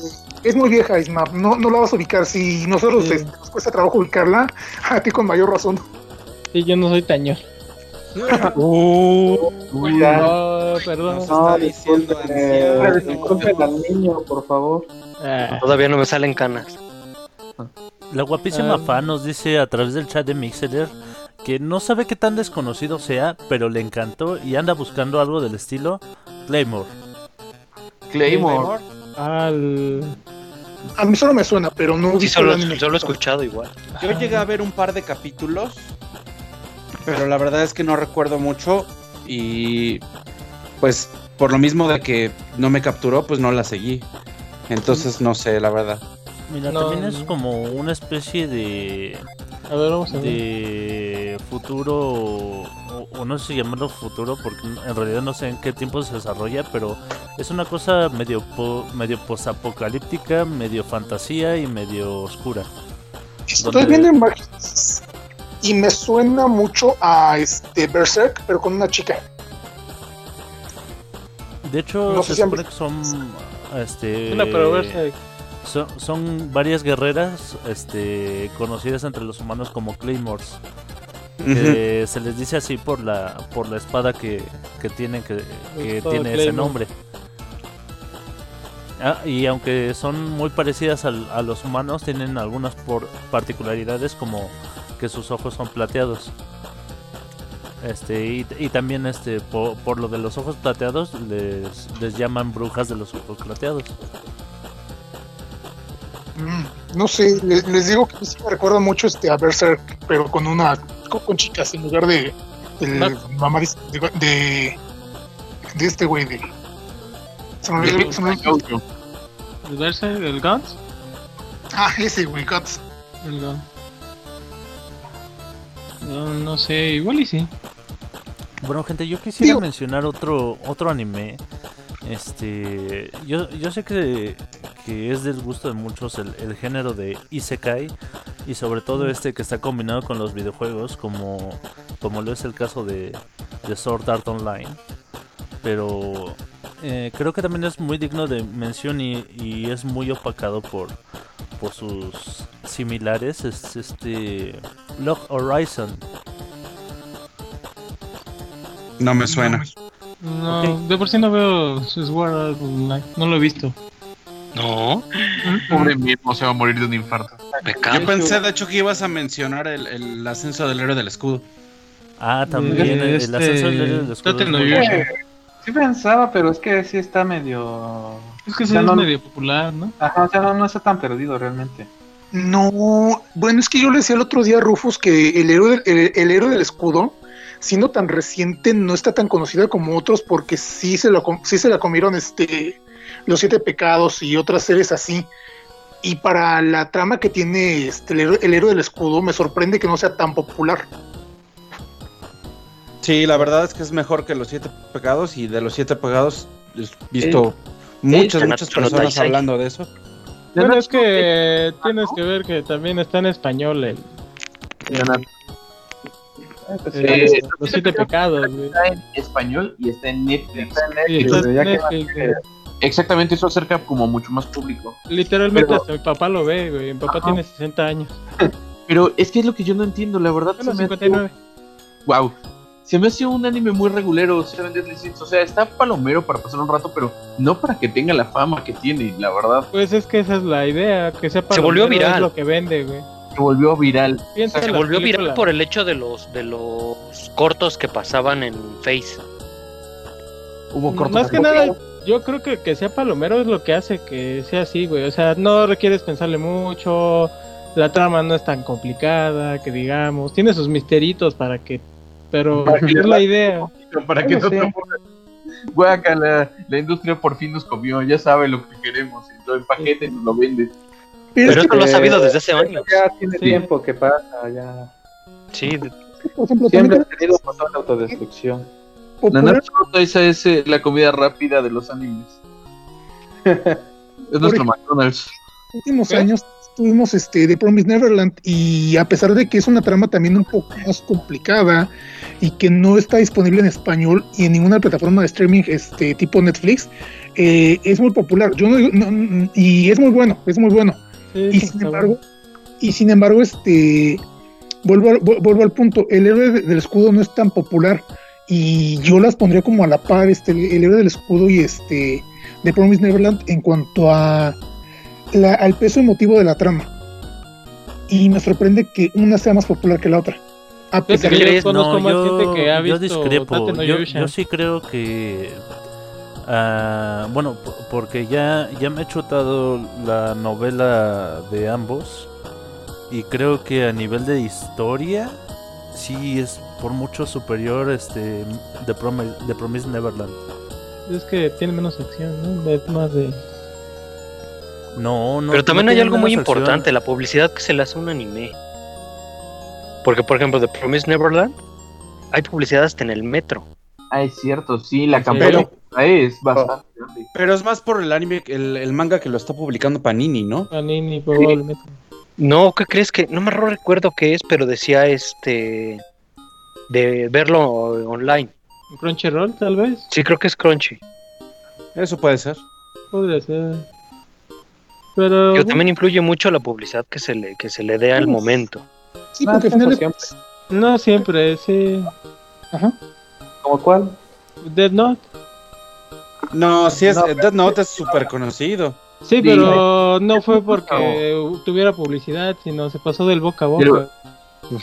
Es muy vieja, Isma. No, no la vas a ubicar. Si nosotros Sí. este, nos cuesta trabajo ubicarla, a ti con mayor razón. Sí, yo no soy tañor. Ya. Oh, perdón. Nos está diciendo disculpen al niño, por favor. Ah, Todavía no me salen canas. La guapísima Ah. fan nos dice a través del chat de Mixeler que no sabe qué tan desconocido sea, pero le encantó y anda buscando algo del estilo Claymore. Claymore. al... A mí solo me suena, pero no Sí, solo, solo he escuchado igual. Yo llegué a ver un par de capítulos, pero la verdad es que no recuerdo mucho y pues por lo mismo de que no me capturó, pues no la seguí. Entonces no sé, la verdad. Mira, No, también es como una especie de, A ver, vamos a ver. de futuro, o, o no sé si llamarlo futuro, porque en realidad no sé en qué tiempo se desarrolla, pero es una cosa medio, po- medio posapocalíptica, medio fantasía y medio oscura. Estoy donde- viendo imágenes y me suena mucho a este Berserk, pero con una chica. De hecho, No sé se si han supone que son, este, Una, pero son, son varias guerreras, este, conocidas entre los humanos como Claymores. que se les dice así por la por la espada que, que tiene que, que tiene ese nombre Ah, y aunque son muy parecidas al- a los humanos tienen algunas por particularidades como que sus ojos son plateados este y, y también este por, por lo de los ojos plateados les, les llaman brujas de los ojos plateados Mm, no sé, le- les, digo que sí me recuerda mucho este, a Berserk, pero con una con, con chicas en lugar de Max. mamá de, de, de este güey de se me olvidó- se me olvidó- ¿El Berserk? ¿El Guns? ah ese güey Guts. El Guns. No, no sé, igual y sí. Bueno, gente, yo quisiera Digo- mencionar otro otro anime. Este, yo, yo sé que, que es del gusto de muchos el, el género de Isekai y sobre todo este que está combinado con los videojuegos como, como lo es el caso de, de Sword Art Online. Pero eh, creo que también es muy digno de mención y, y es muy opacado por, por sus similares. Es este Log Horizon. No me suena. No, de por sí no veo Sword Art Online. No lo he visto. No, Pobre mismo, se va a morir de un infarto. Yo pensé de hecho que ibas a mencionar el, el ascenso del héroe del escudo. Ah, también Eh, el, este, ascenso del héroe del escudo Sí pensaba, pero es que sí está medio... Es que O sí sea, es no- medio popular, ¿no? Ajá, o sea, no, no está tan perdido realmente. No, bueno, es que yo le decía el otro día a Rufus que el héroe, del- el, el héroe del escudo, siendo tan reciente, no está tan conocida como otros porque sí se, lo, com- sí se la comieron este, los siete pecados y otras series así. Y para la trama que tiene este, el héroe del escudo, me sorprende que no sea tan popular. Sí, la verdad es que es mejor que los siete pecados y de los siete pecados he visto muchas, muchas personas hablando de eso. Bueno, es que tienes que ver que también está en español el, los siete pecados. Está en español y está en Netflix. Sí, está en ya que- Netflix, güey. Exactamente, eso acerca como mucho más público. Literalmente Pero- hasta mi papá lo ve, güey. Mi papá Ajá. tiene 60 años. Pero es que es lo que yo no entiendo, la verdad. Bueno, se me hace- 59. Wow. Se me hace un anime muy regulero, Seven Deadly Sins. O sea, está palomero para pasar un rato, pero no para que tenga la fama que tiene, la verdad. Pues es que esa es la idea, que sepa Se volvió viral. Es lo que vende, güey. Se volvió viral. Se volvió viral por el hecho de los de los cortos que pasaban en Face. Hubo cortos. Más que nada, yo creo que que sea palomero es lo que hace que sea así, güey. O sea, no requieres pensarle mucho, la trama no es tan complicada, que digamos. Tiene sus misteritos para que... Pero Para es la idea. Para que no te Guácala, la industria por fin nos comió, ya sabe lo que queremos, y lo empaquete y nos lo vende. Pero, Pero es eso que, lo ha sabido desde hace años. Ya tiene Sí. tiempo que pasa, ya. Sí, por ejemplo, Siempre ha tenido un montón de autodestrucción. no Taisai es eh, la comida rápida de los animes. es nuestro McDonald's. últimos ¿Qué? años tuvimos este The Promised Neverland y a pesar de que es una trama también un poco más complicada y que no está disponible en español y en ninguna plataforma de streaming este tipo Netflix eh, es muy popular. Yo no, no- no- y es muy bueno es muy bueno. Sí, y sin embargo bueno. y sin embargo este vuelvo vuelvo al punto el héroe de- del escudo no es tan popular. Y yo las pondría como a la par este el héroe del escudo y este de Promise Neverland en cuanto a la- al peso emotivo de la trama y me sorprende que una sea más popular que la otra a pesar que de yo más yo, gente que ha yo visto discrepo. No yo, yo sí creo que. ah, bueno, porque ya, ya me he chutado la novela de ambos. Y creo que a nivel de historia. Sí es por mucho superior este The, Promise, The Promised Neverland. Es que tiene menos acción, ¿no? Es más de... No, no. pero no también hay algo muy importante, la publicidad que se le hace a un anime. Porque, por ejemplo, de Promise Neverland, hay publicidad hasta en el metro. Ah, es cierto, sí, la Sí. campaña es bastante grande. Pero es más por el anime, el, el manga que lo está publicando Panini, ¿no? Panini, probablemente. No, ¿qué crees que? No me recuerdo qué es, pero decía este. de verlo online. Crunchyroll, tal vez. Sí, creo que es Crunchy. Eso puede ser. Podría ser. Pero... Pero también influye mucho la publicidad que se le, que se le dé al momento. sí Ah, porque al final de siempre. No siempre, sí. ajá. ¿Como cuál? Dead Note. No, sí es, No, Death Note es súper conocido. Sí, pero no fue porque tuviera publicidad, sino se pasó del boca a boca. Pero-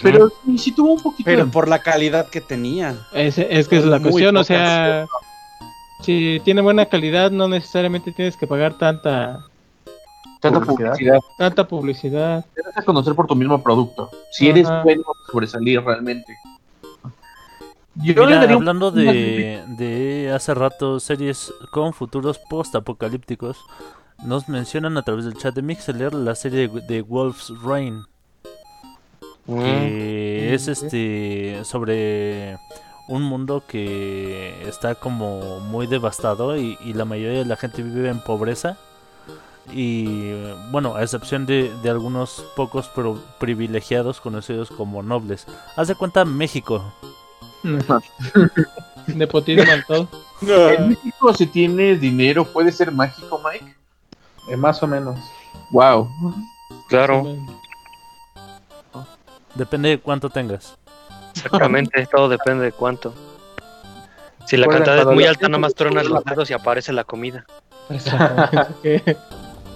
Pero sí, sí tuvo un poquito Pero de... por la calidad que tenía. Es, es que es la Muy cuestión, o sea, si tiene buena calidad, no necesariamente tienes que pagar tanta tanta publicidad. publicidad. tanta publicidad. Te das a conocer por tu mismo producto. Si eres bueno, sobresalir realmente. Yo le Mira, daría hablando de, de hace rato series con futuros post-apocalípticos, nos mencionan a través del chat de Mixeler la serie de, de Wolf's Rain, Mm. que es Mm, este sobre un mundo que está como muy devastado y, y la mayoría de la gente vive en pobreza y bueno, a excepción de, de algunos pocos pero privilegiados conocidos como nobles. Haz de cuenta México. Nepotismo al todo. En México, si tienes dinero, puede ser mágico, Mike. Eh, más o menos. Wow. Claro, Depende de cuánto tengas. exactamente, todo depende de cuánto. Si la cantidad es muy alta, nada más tronas descubre los dedos y aparece la comida.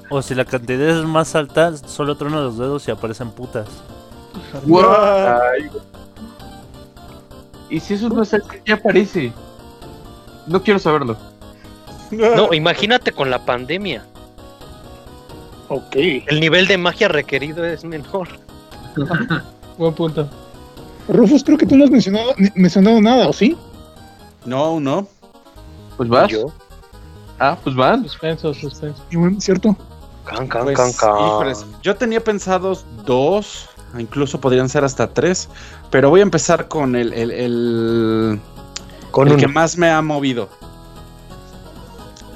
O si la cantidad es más alta, solo truena los dedos y aparecen putas. Ay. Y si eso no es que ya aparece. No quiero saberlo. No, imagínate con la pandemia. Ok. El nivel de magia requerido es menor. Buen punto. Rufus, creo que tú no has mencionado, mencionado nada, ¿o sí? No, no. Pues vas. Yo. Ah, pues van. Suspenso, suspenso. Y bueno, ¿Cierto? Can, can, Pues, can, can. híjoles, yo tenía pensados dos, incluso podrían ser hasta tres, pero voy a empezar con el, el, el- Con el uno. que más me ha movido.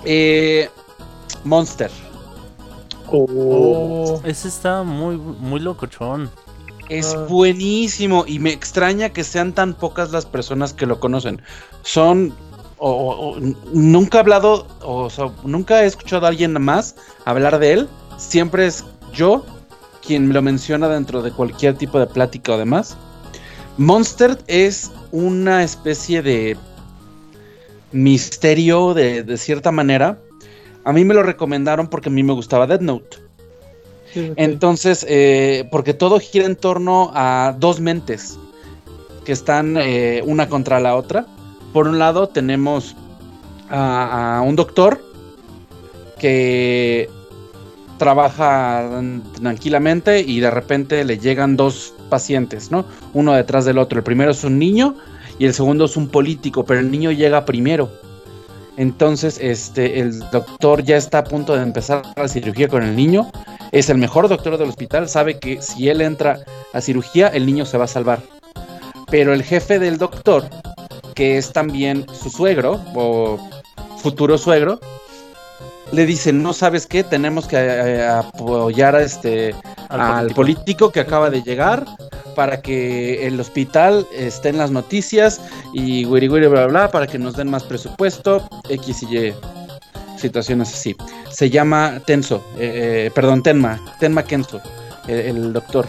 Eh, Monster. Oh, Ese está muy, muy locochón. Es Ah. buenísimo y me extraña que sean tan pocas las personas que lo conocen. Son. O- nunca he hablado, o sea, nunca he escuchado a alguien más hablar de él. Siempre es yo quien me lo menciona dentro de cualquier tipo de plática o demás. Monster es una especie de misterio de, de cierta manera. A mí me lo recomendaron porque a mí me gustaba Dead Note. sí. Entonces, eh, porque todo gira en torno a dos mentes que están eh, una contra la otra. Por un lado tenemos a, un doctor que trabaja tranquilamente y de repente le llegan dos pacientes, ¿no? Uno detrás del otro. El primero es un niño y el segundo es un político, pero el niño llega primero. Entonces, este, el doctor ya está a punto de empezar la cirugía con el niño. Es el mejor doctor del hospital, sabe que si él entra a cirugía, el niño se va a salvar. Pero el jefe del doctor, que es también su suegro o futuro suegro, le dice, no sabes qué, tenemos que eh, apoyar a este, al, político. que acaba de llegar para que el hospital esté en las noticias y wiri bla bla para que nos den más presupuesto, X y Y situaciones así. Se llama Tenso, eh, eh, perdón, Tenma, Tenma Kenso, el, el doctor.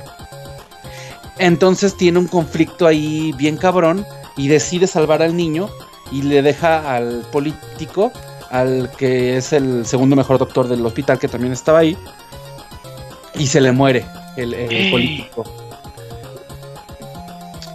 Entonces tiene un conflicto ahí bien cabrón y decide salvar al niño y le deja al político, al que es el segundo mejor doctor del hospital que también estaba ahí, y se le muere el, el político.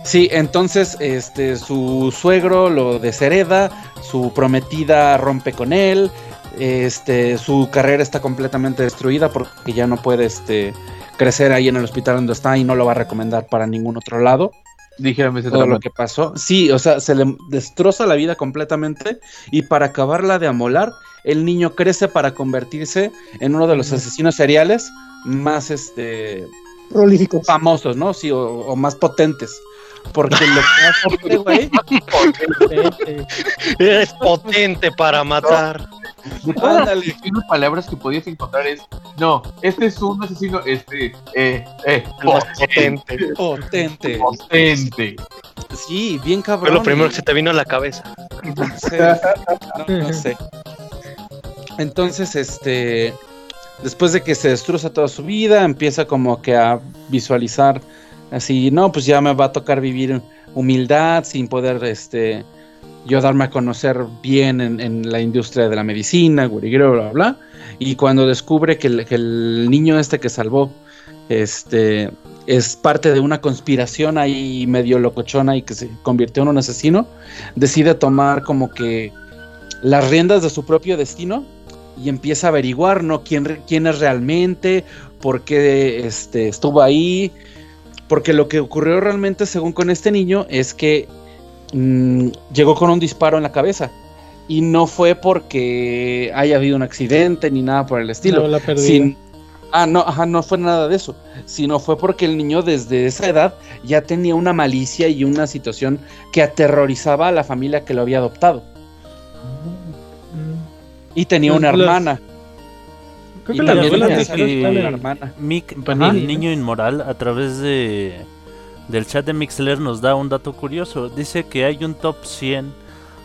Sí, entonces este su suegro lo deshereda, su prometida rompe con él, este su carrera está completamente destruida porque ya no puede este crecer ahí en el hospital donde está y no lo va a recomendar para ningún otro lado. Dijérame ese Todo drama. lo que pasó. Sí, o sea, se le destroza la vida completamente y para acabarla de amolar, el niño crece para convertirse en uno de los asesinos seriales más este Prolíficos. famosos, ¿no? Sí, o, o más potentes. Porque lo que hace este güey Potente. Es potente para matar. De todas las Ándale. palabras que podías encontrar es, no, este es un asesino, este, eh, eh, potente. potente. potente. Sí, bien Fue cabrón. lo primero que se te vino a la cabeza. Sí. No, no sé. Entonces, este, después de que se destroza toda su vida, empieza como que a visualizar así, no, pues ya me va a tocar vivir humildad sin poder, este, yo darme a conocer bien en, la industria de la medicina, guriguero, bla, bla. Y cuando descubre que el, niño este que salvó, este, es parte de una conspiración ahí medio locochona y que se convirtió en un asesino, decide tomar como que las riendas de su propio destino y empieza a averiguar, ¿no? ¿Quién, quién es realmente? ¿Por qué este, estuvo ahí? Porque lo que ocurrió realmente, según con este niño, es que mm, llegó con un disparo en la cabeza. Y no fue porque haya habido un accidente ni nada por el estilo. No, la perdí. Sin- ah, no, ajá, no fue nada de eso. Sino fue porque el niño desde esa edad ya tenía una malicia y una situación que aterrorizaba a la familia que lo había adoptado. Y tenía una hermana. Creo que novelas fíjate mexicanas que- hermana. Mick, el niño inmoral, a través de del chat de Mixler nos da un dato curioso. Dice que hay un top 100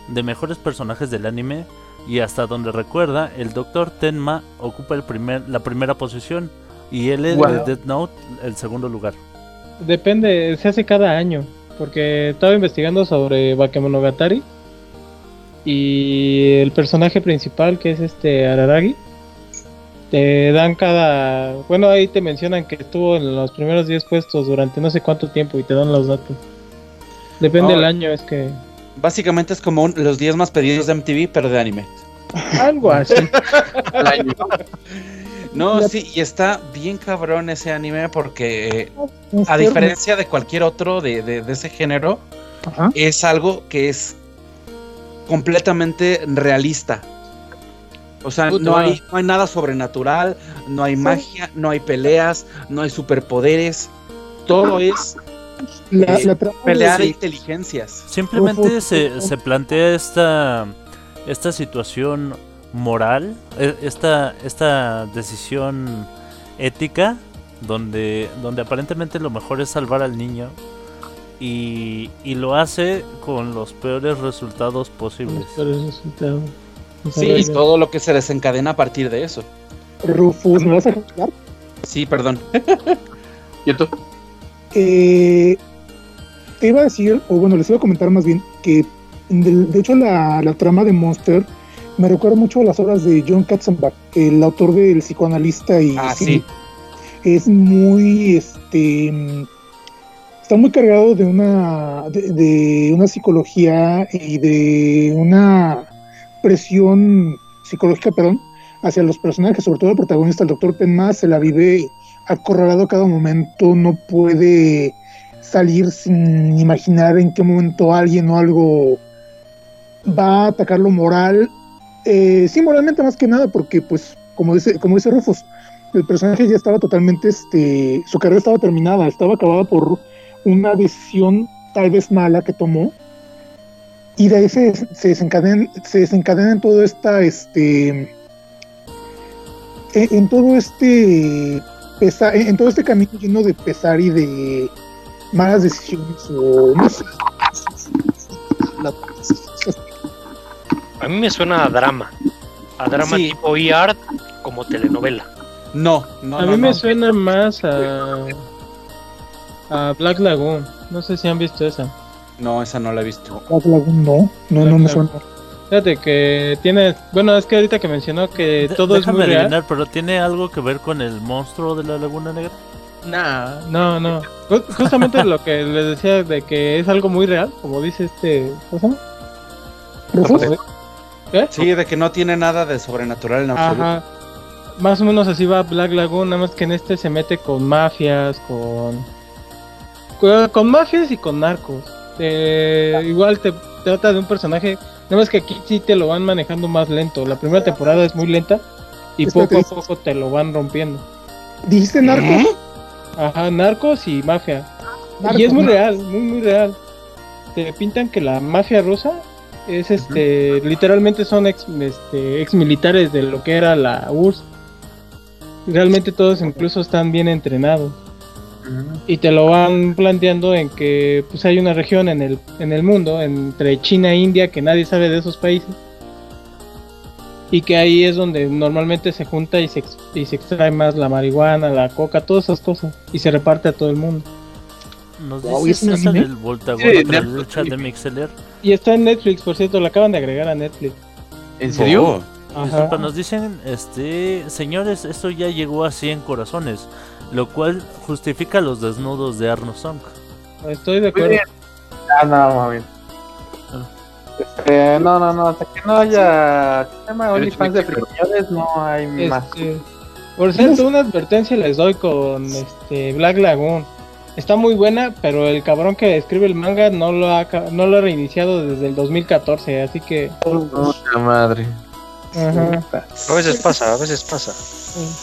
de mejores personajes del anime y hasta donde recuerda, el Dr. Tenma ocupa el primer, la primera posición y él es Wow. de Death Note el segundo lugar. Depende, se hace cada año. Porque estaba investigando sobre Bakemonogatari. Y el personaje principal, que es este Araragi, te dan cada. Bueno, ahí te mencionan que estuvo en los primeros 10 puestos durante no sé cuánto tiempo y te dan los datos. Depende Ah. del año, es que. Básicamente es como un- los 10 más pedidos de MTV, pero de anime. Algo así. Al año. No, sí, y está bien cabrón ese anime porque, eh, a diferencia de cualquier otro de, de- de ese género, Ajá. es algo que es completamente realista. O sea, Puta. no hay, no hay nada sobrenatural, no hay magia, no hay peleas, no hay superpoderes. Todo es La, la trama de- pelear de inteligencias. Simplemente se, se plantea esta, esta situación moral, e- esta, esta decisión ética, donde, donde aparentemente lo mejor es salvar al niño y, y lo hace con los peores resultados posibles. Por el resultado. Sí, y todo lo que se desencadena a partir de eso. Rufus, ¿me vas a juzgar? Sí, perdón. ¿Y tú? Eh, te iba a decir, o bueno, les iba a comentar más bien, que de, de hecho la, la trama de Monster me recuerda mucho a las obras de John Katzenbach, el autor del psicoanalista y Ah, sí. es muy este está muy cargado de una de, de una psicología y de una presión psicológica perdón hacia los personajes sobre todo el protagonista el doctor Penma se la vive acorralado a cada momento no puede salir sin imaginar en qué momento alguien o algo va a atacar lo moral eh, sí moralmente más que nada porque pues como dice como dice Rufus el personaje ya estaba totalmente, este, su carrera estaba terminada, estaba acabada por una decisión tal vez mala que tomó. Y de ahí se, se desencadena, se desencadena en todo esta, este, en, en todo este pesa- en, en todo este camino lleno de pesar y de malas decisiones o no sé. La- A mí me suena a drama. A drama Sí. tipo ER como telenovela. No, no, A no, mí me suena más a, a Black Lagoon. No sé si han visto esa. No, esa no la he visto. Black Lagoon, no, no, no me suena. Fíjate que tiene. Bueno, es que ahorita que mencionó que De- todo es déjame muy real. adivinar, pero ¿tiene algo que ver con el monstruo de la Laguna Negra? Nah, no, no. Ju- Justamente lo que les decía de que es algo muy real, como dice este. ¿Cómo se ¿Eh? Sí, de que no tiene nada de sobrenatural en absoluto. Ajá. Más o menos así va Black Lagoon, nada más que en este se mete con mafias. Con, con mafias y con narcos. Eh, igual te trata de un personaje. Nada más que aquí sí te lo van manejando más lento. La primera temporada es muy lenta y Espérate. poco a poco te lo van rompiendo. dijiste narcos. Ajá, narcos y mafia. Narcos, y es muy real, muy muy real. Te pintan que la mafia rusa es este, literalmente son ex, este, ex militares de lo que era la URSS. Realmente todos incluso están bien entrenados. Y te lo van planteando en que pues hay una región en el, en el mundo, entre China e India, que nadie sabe de esos países. Y que ahí es donde normalmente se junta y se, y se extrae más la marihuana, la coca, todas esas cosas. Y se reparte a todo el mundo. ¿Nos Wow, dices ¿es un César anime? el Voltagón Sí, a través Netflix. del chat de Mixeler? Y está en Netflix, por cierto, lo acaban de agregar a Netflix. ¿En serio? Oh. Disculpa, nos dicen, este, señores, esto ya llegó a 100 corazones, lo cual justifica los desnudos de Arno Song. Estoy de Muy acuerdo. bien. Ah, no, mami. Este, no, no, no, hasta que no haya ¿qué se llama? OnlyFans de frijoles, no hay más. Este, por cierto, una advertencia les doy con este Black Lagoon. Está muy buena, pero el cabrón que escribe el manga no lo ha, ca- no lo ha reiniciado desde el 2014, así que... Puta madre. Ajá. A veces pasa, a veces pasa.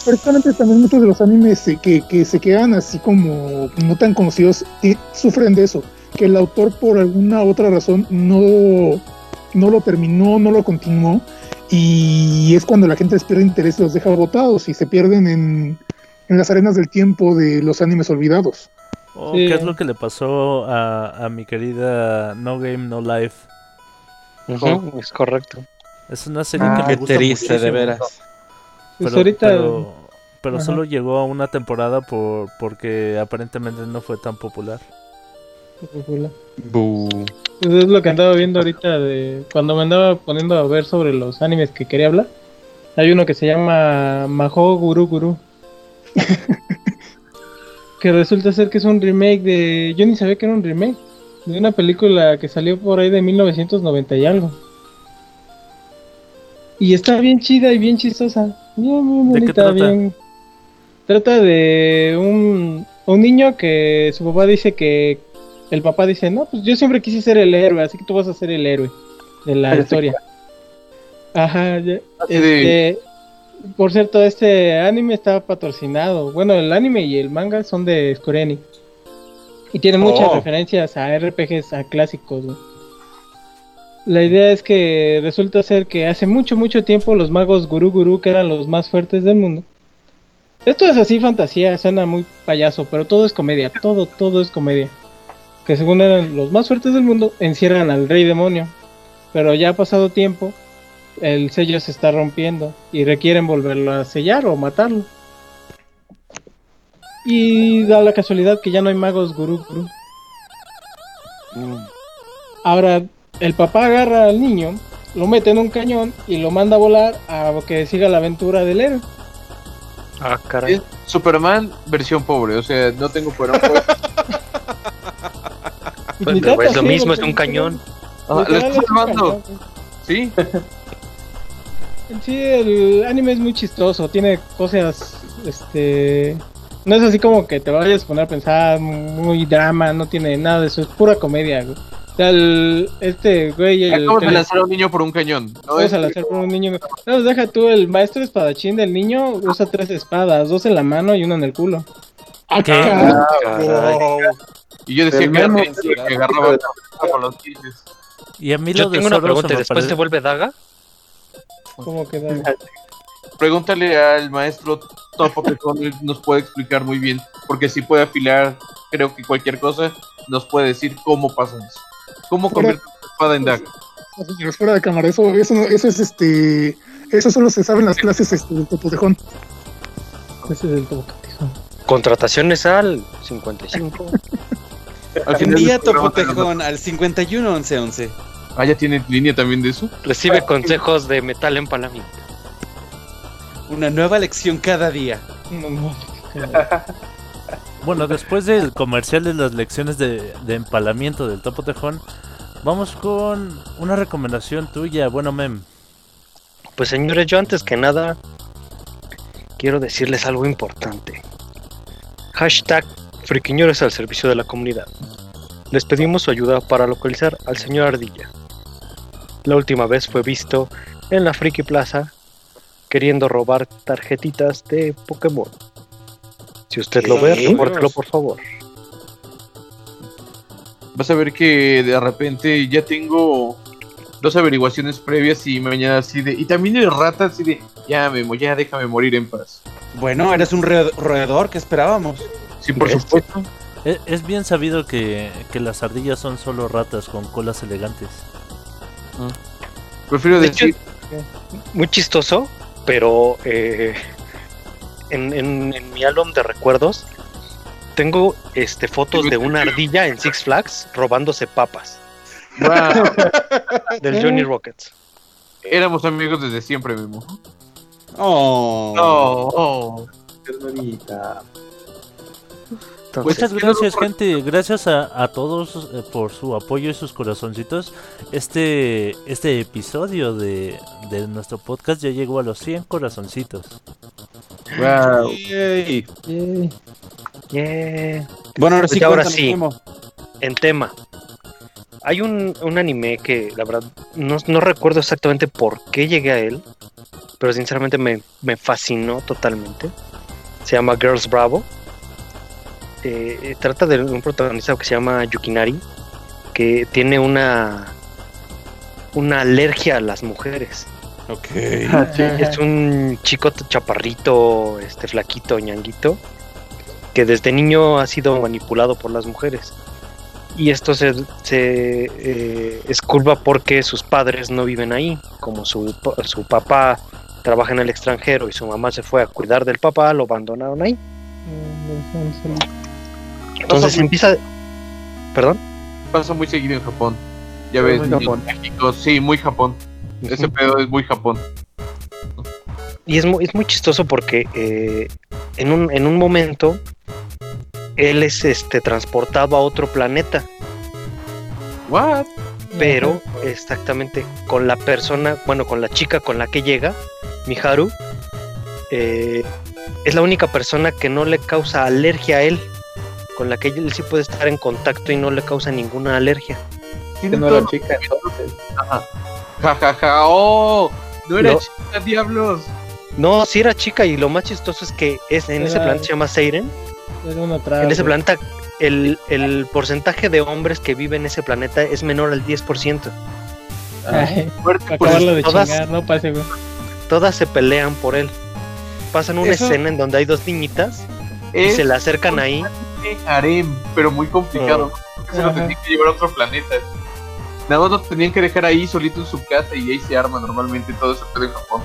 Precisamente también muchos de los animes que, que se quedan así como no tan conocidos sufren de eso, que el autor por alguna otra razón no, no lo terminó, no lo continuó, y es cuando la gente les pierde interés y los deja botados y se pierden en, en las arenas del tiempo de los animes olvidados. Oh, Sí. ¿Qué es lo que le pasó a, a mi querida No Game No Life? Es correcto. Es una serie Ah, que me gusta triste, de muchísimo, veras. Pues Pero, ahorita... pero, pero solo llegó a una temporada por porque aparentemente no fue tan popular. Bu. Pues es lo que andaba viendo ahorita de cuando me andaba poniendo a ver sobre los animes que quería hablar. Hay uno que se llama Maho Guru Guru. que resulta ser que es un remake de yo ni sabía que era un remake de una película que salió por ahí de 1990 y algo. Y está bien chida y bien chistosa. Bien, bien ¿De qué bonita, trata? bien. Trata de un, un niño que su papá dice que el papá dice, no, pues yo siempre quise ser el héroe, así que tú vas a ser el héroe de la Pero sí. historia. Ajá, ya- este, por cierto, este anime está patrocinado. Bueno, el anime y el manga son de Square Enix. Y tiene muchas Oh. referencias a RPGs, a clásicos. güey. La idea es que resulta ser que hace mucho, mucho tiempo los magos Guru Guru, que eran los más fuertes del mundo. Esto es así fantasía, suena muy payaso, pero todo es comedia, todo, todo es comedia. Que según eran los más fuertes del mundo, encierran al rey demonio. Pero ya ha pasado tiempo, el sello se está rompiendo y requieren volverlo a sellar o matarlo. Y da la casualidad que ya no hay magos gurú gurú. Ahora, el papá agarra al niño, lo mete en un cañón y lo manda a volar a que siga la aventura del héroe. Ah, caray. Es Superman versión pobre, o sea, no tengo poder. Pues, es lo así, mismo, es un cañón. Ajá, lo estoy salvando. Sí, Sí, el anime es muy chistoso, tiene cosas, este... No es así como que te vayas a poner a pensar, muy drama, no tiene nada de eso, es pura comedia, güey. El, este güey, el... acabas que de le- lanzar a un niño por un cañón. No Puedes es al hacer por un niño. No, pues deja tú, el maestro espadachín del niño usa tres espadas, dos en la mano y una en el culo. Ah, ¿Qué? caray. Y yo decía El que memo. Tenchi, que agarraba con los. Y a mí Yo lo de tengo una pregunta, se ¿y me después se parece- vuelve daga? ¿Cómo queda? Pregúntale al maestro Topo que nos puede explicar muy bien, porque si puede afilar, creo que cualquier cosa nos puede decir cómo pasa eso. ¿Cómo convierte una espada en daga? Señores, fuera de cámara, eso, eso, eso es este. Eso solo se sabe en las clases este, del Topotejón. Ese es el tocatijón. Contrataciones al 55. Al final Envía del Topotejón al 51 11 11. Ah, ya tiene línea también de eso. Recibe consejos de metal empalamiento. Una nueva lección cada día. No, no. Bueno, después del comercial de las lecciones de, empalamiento del Topo Tejón, vamos con una recomendación tuya, bueno, Mem. Pues señores, yo antes que nada quiero decirles algo importante. Hashtag friquiñores al servicio de la comunidad. Les pedimos su ayuda para localizar al señor Ardilla. La última vez fue visto en la Friki Plaza queriendo robar tarjetitas de Pokémon. Si usted lo ve, repórtelo por favor. Vas a ver que de repente ya tengo dos averiguaciones previas y mañana así de. Y también el rata así de. Ya, Memo, ya déjame morir en paz. Bueno, eres un ro- roedor que esperábamos. Sí, por Este. supuesto. E- Es bien sabido que, que las ardillas son solo ratas con colas elegantes. Prefiero De hecho, decir. muy chistoso, pero eh, en, en- en mi álbum de recuerdos tengo este fotos de una ardilla en Six Flags robándose papas "Wow, del Johnny Rockets. éramos amigos desde siempre, Memo. Oh. Oh. Entonces, Muchas gracias, gente. Gracias a, a todos eh, por su apoyo y sus corazoncitos. Este, este episodio de, de nuestro podcast ya llegó a los 100 corazoncitos. Wow. Yay. yeah. Bueno, ahora Pues sí, ahora sí. En tema. Hay un, un anime que la verdad no, no recuerdo exactamente por qué llegué a él, pero sinceramente me, me fascinó totalmente. Se llama Girls Bravo. Eh, eh, trata de un protagonista que se llama Yukinari, que tiene una, una alergia a las mujeres. Ok. Es un chico chaparrito, este flaquito, ñanguito, que desde niño ha sido manipulado por las mujeres. Y esto se, se eh, es culpa porque sus padres no viven ahí. Como su, su papá trabaja en el extranjero y su mamá se fue a cuidar del papá, lo abandonaron ahí. Entonces empieza... ¿Perdón? Pasa muy seguido en Japón. Ya Muy ves, Japón. en México, sí, muy Japón. Ese pedo es muy Japón. Y es muy, es muy chistoso porque eh, en, un, en un momento él es este transportado a otro planeta, What? pero exactamente con la persona, bueno, con la chica con la que llega, Miharu, eh, es la única persona que no le causa alergia a él, con la que él sí puede estar en contacto y no le causa ninguna alergia. Que no era chica, entonces. Ajá. Ja, ja, ja. Oh, No era No. chica, diablos. No, sí era chica y lo más chistoso es que es, en ese planeta se llama Seiren. Era una traba. En ese planeta el, el porcentaje de hombres que viven en ese planeta es menor al 10%. Ay, Fuerte acabarlo de todas- chingar, no pase. Todas se pelean por él. Pasan una Eso- escena en donde hay dos niñitas y se le acercan ahí. harem, pero muy complicado. porque Se lo que llevar a otro planeta. Nada más lo tenían que dejar ahí solito en su casa y ahí se arma normalmente todo pedo en Japón.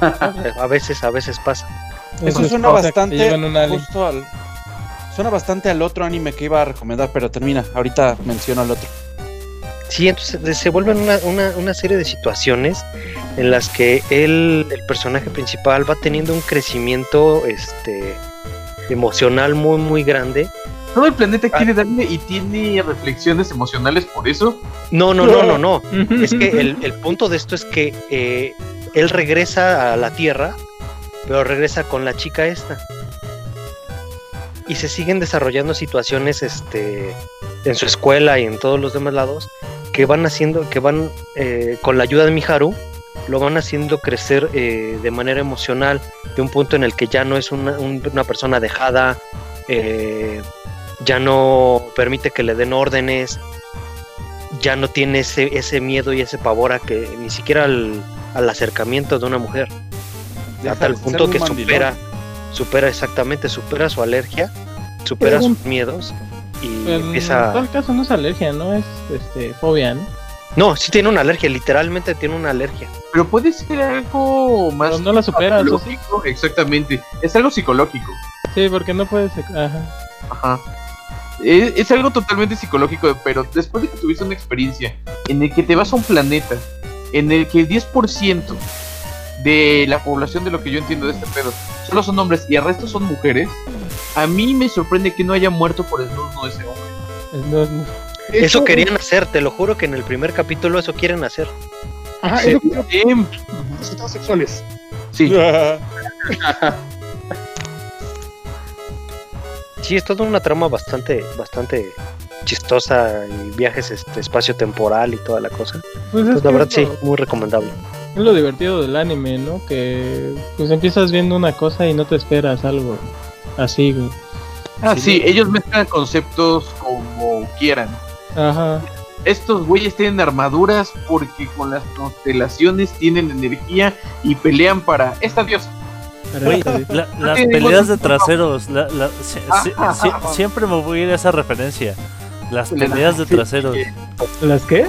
A veces, a veces pasa. Eso Su suena bastante justo al. Suena bastante al otro anime que iba a recomendar, pero termina. Ahorita menciono al otro. Sí, entonces se vuelven una, una, una serie de situaciones en las que él, el personaje principal, va teniendo un crecimiento este emocional muy muy grande. Todo el planeta quiere darle y tiene reflexiones emocionales por eso. No, no, no, no, no. Es que el, el punto de esto es que eh, él regresa a la Tierra, pero regresa con la chica esta. Y se siguen desarrollando situaciones este, en su escuela y en todos los demás lados que van haciendo, que van eh, con la ayuda de Miharu, lo van haciendo crecer eh, de manera emocional, de un punto en el que ya no es una, un- una persona dejada, eh, ya no permite que le den órdenes, ya no tiene ese, ese miedo y ese pavor a que ni siquiera al, al acercamiento de una mujer. Deja a tal ser punto un que mandilón. supera, supera exactamente, supera su alergia, supera Pero- sus miedos y Pero En todo caso no es alergia, ¿no? Es este, fobia, ¿no? No, sí tiene una alergia, literalmente tiene una alergia. Pero puede ser algo más Pero no la supera, eso sí. psicológico. Exactamente. Es algo psicológico. Sí, porque no puedes. Ajá. Ajá. Es, es algo totalmente psicológico, pero después de que tuviste una experiencia en el que te vas a un planeta, en el que el 10% de la población de lo que yo entiendo de este pedo solo son hombres y el resto son mujeres, a mí me sorprende que no haya muerto por el turno de ese hombre. No- no- Eso querían hacer, te lo juro que en el primer capítulo eso quieren hacer. Ajá, Sí, es lo que creo que necesitamos sexuales. sí. Sí, es toda una trama bastante, bastante chistosa y viajes este, espacio-temporal y toda la cosa. Pues es, Pues la verdad es sí, muy recomendable. es lo divertido del anime, ¿no? Que pues empiezas viendo una cosa y no te esperas algo así, güey. Ah, Sí, sí, no. ellos mezclan conceptos como quieran. Ajá. Estos güeyes tienen armaduras porque con las constelaciones tienen energía y pelean para esta diosa. La- las peleas de traseros, la- la- si- si- Ajá, si- ajá. siempre me voy a ir a esa referencia. Las Peleas- de traseros. ¿Las qué?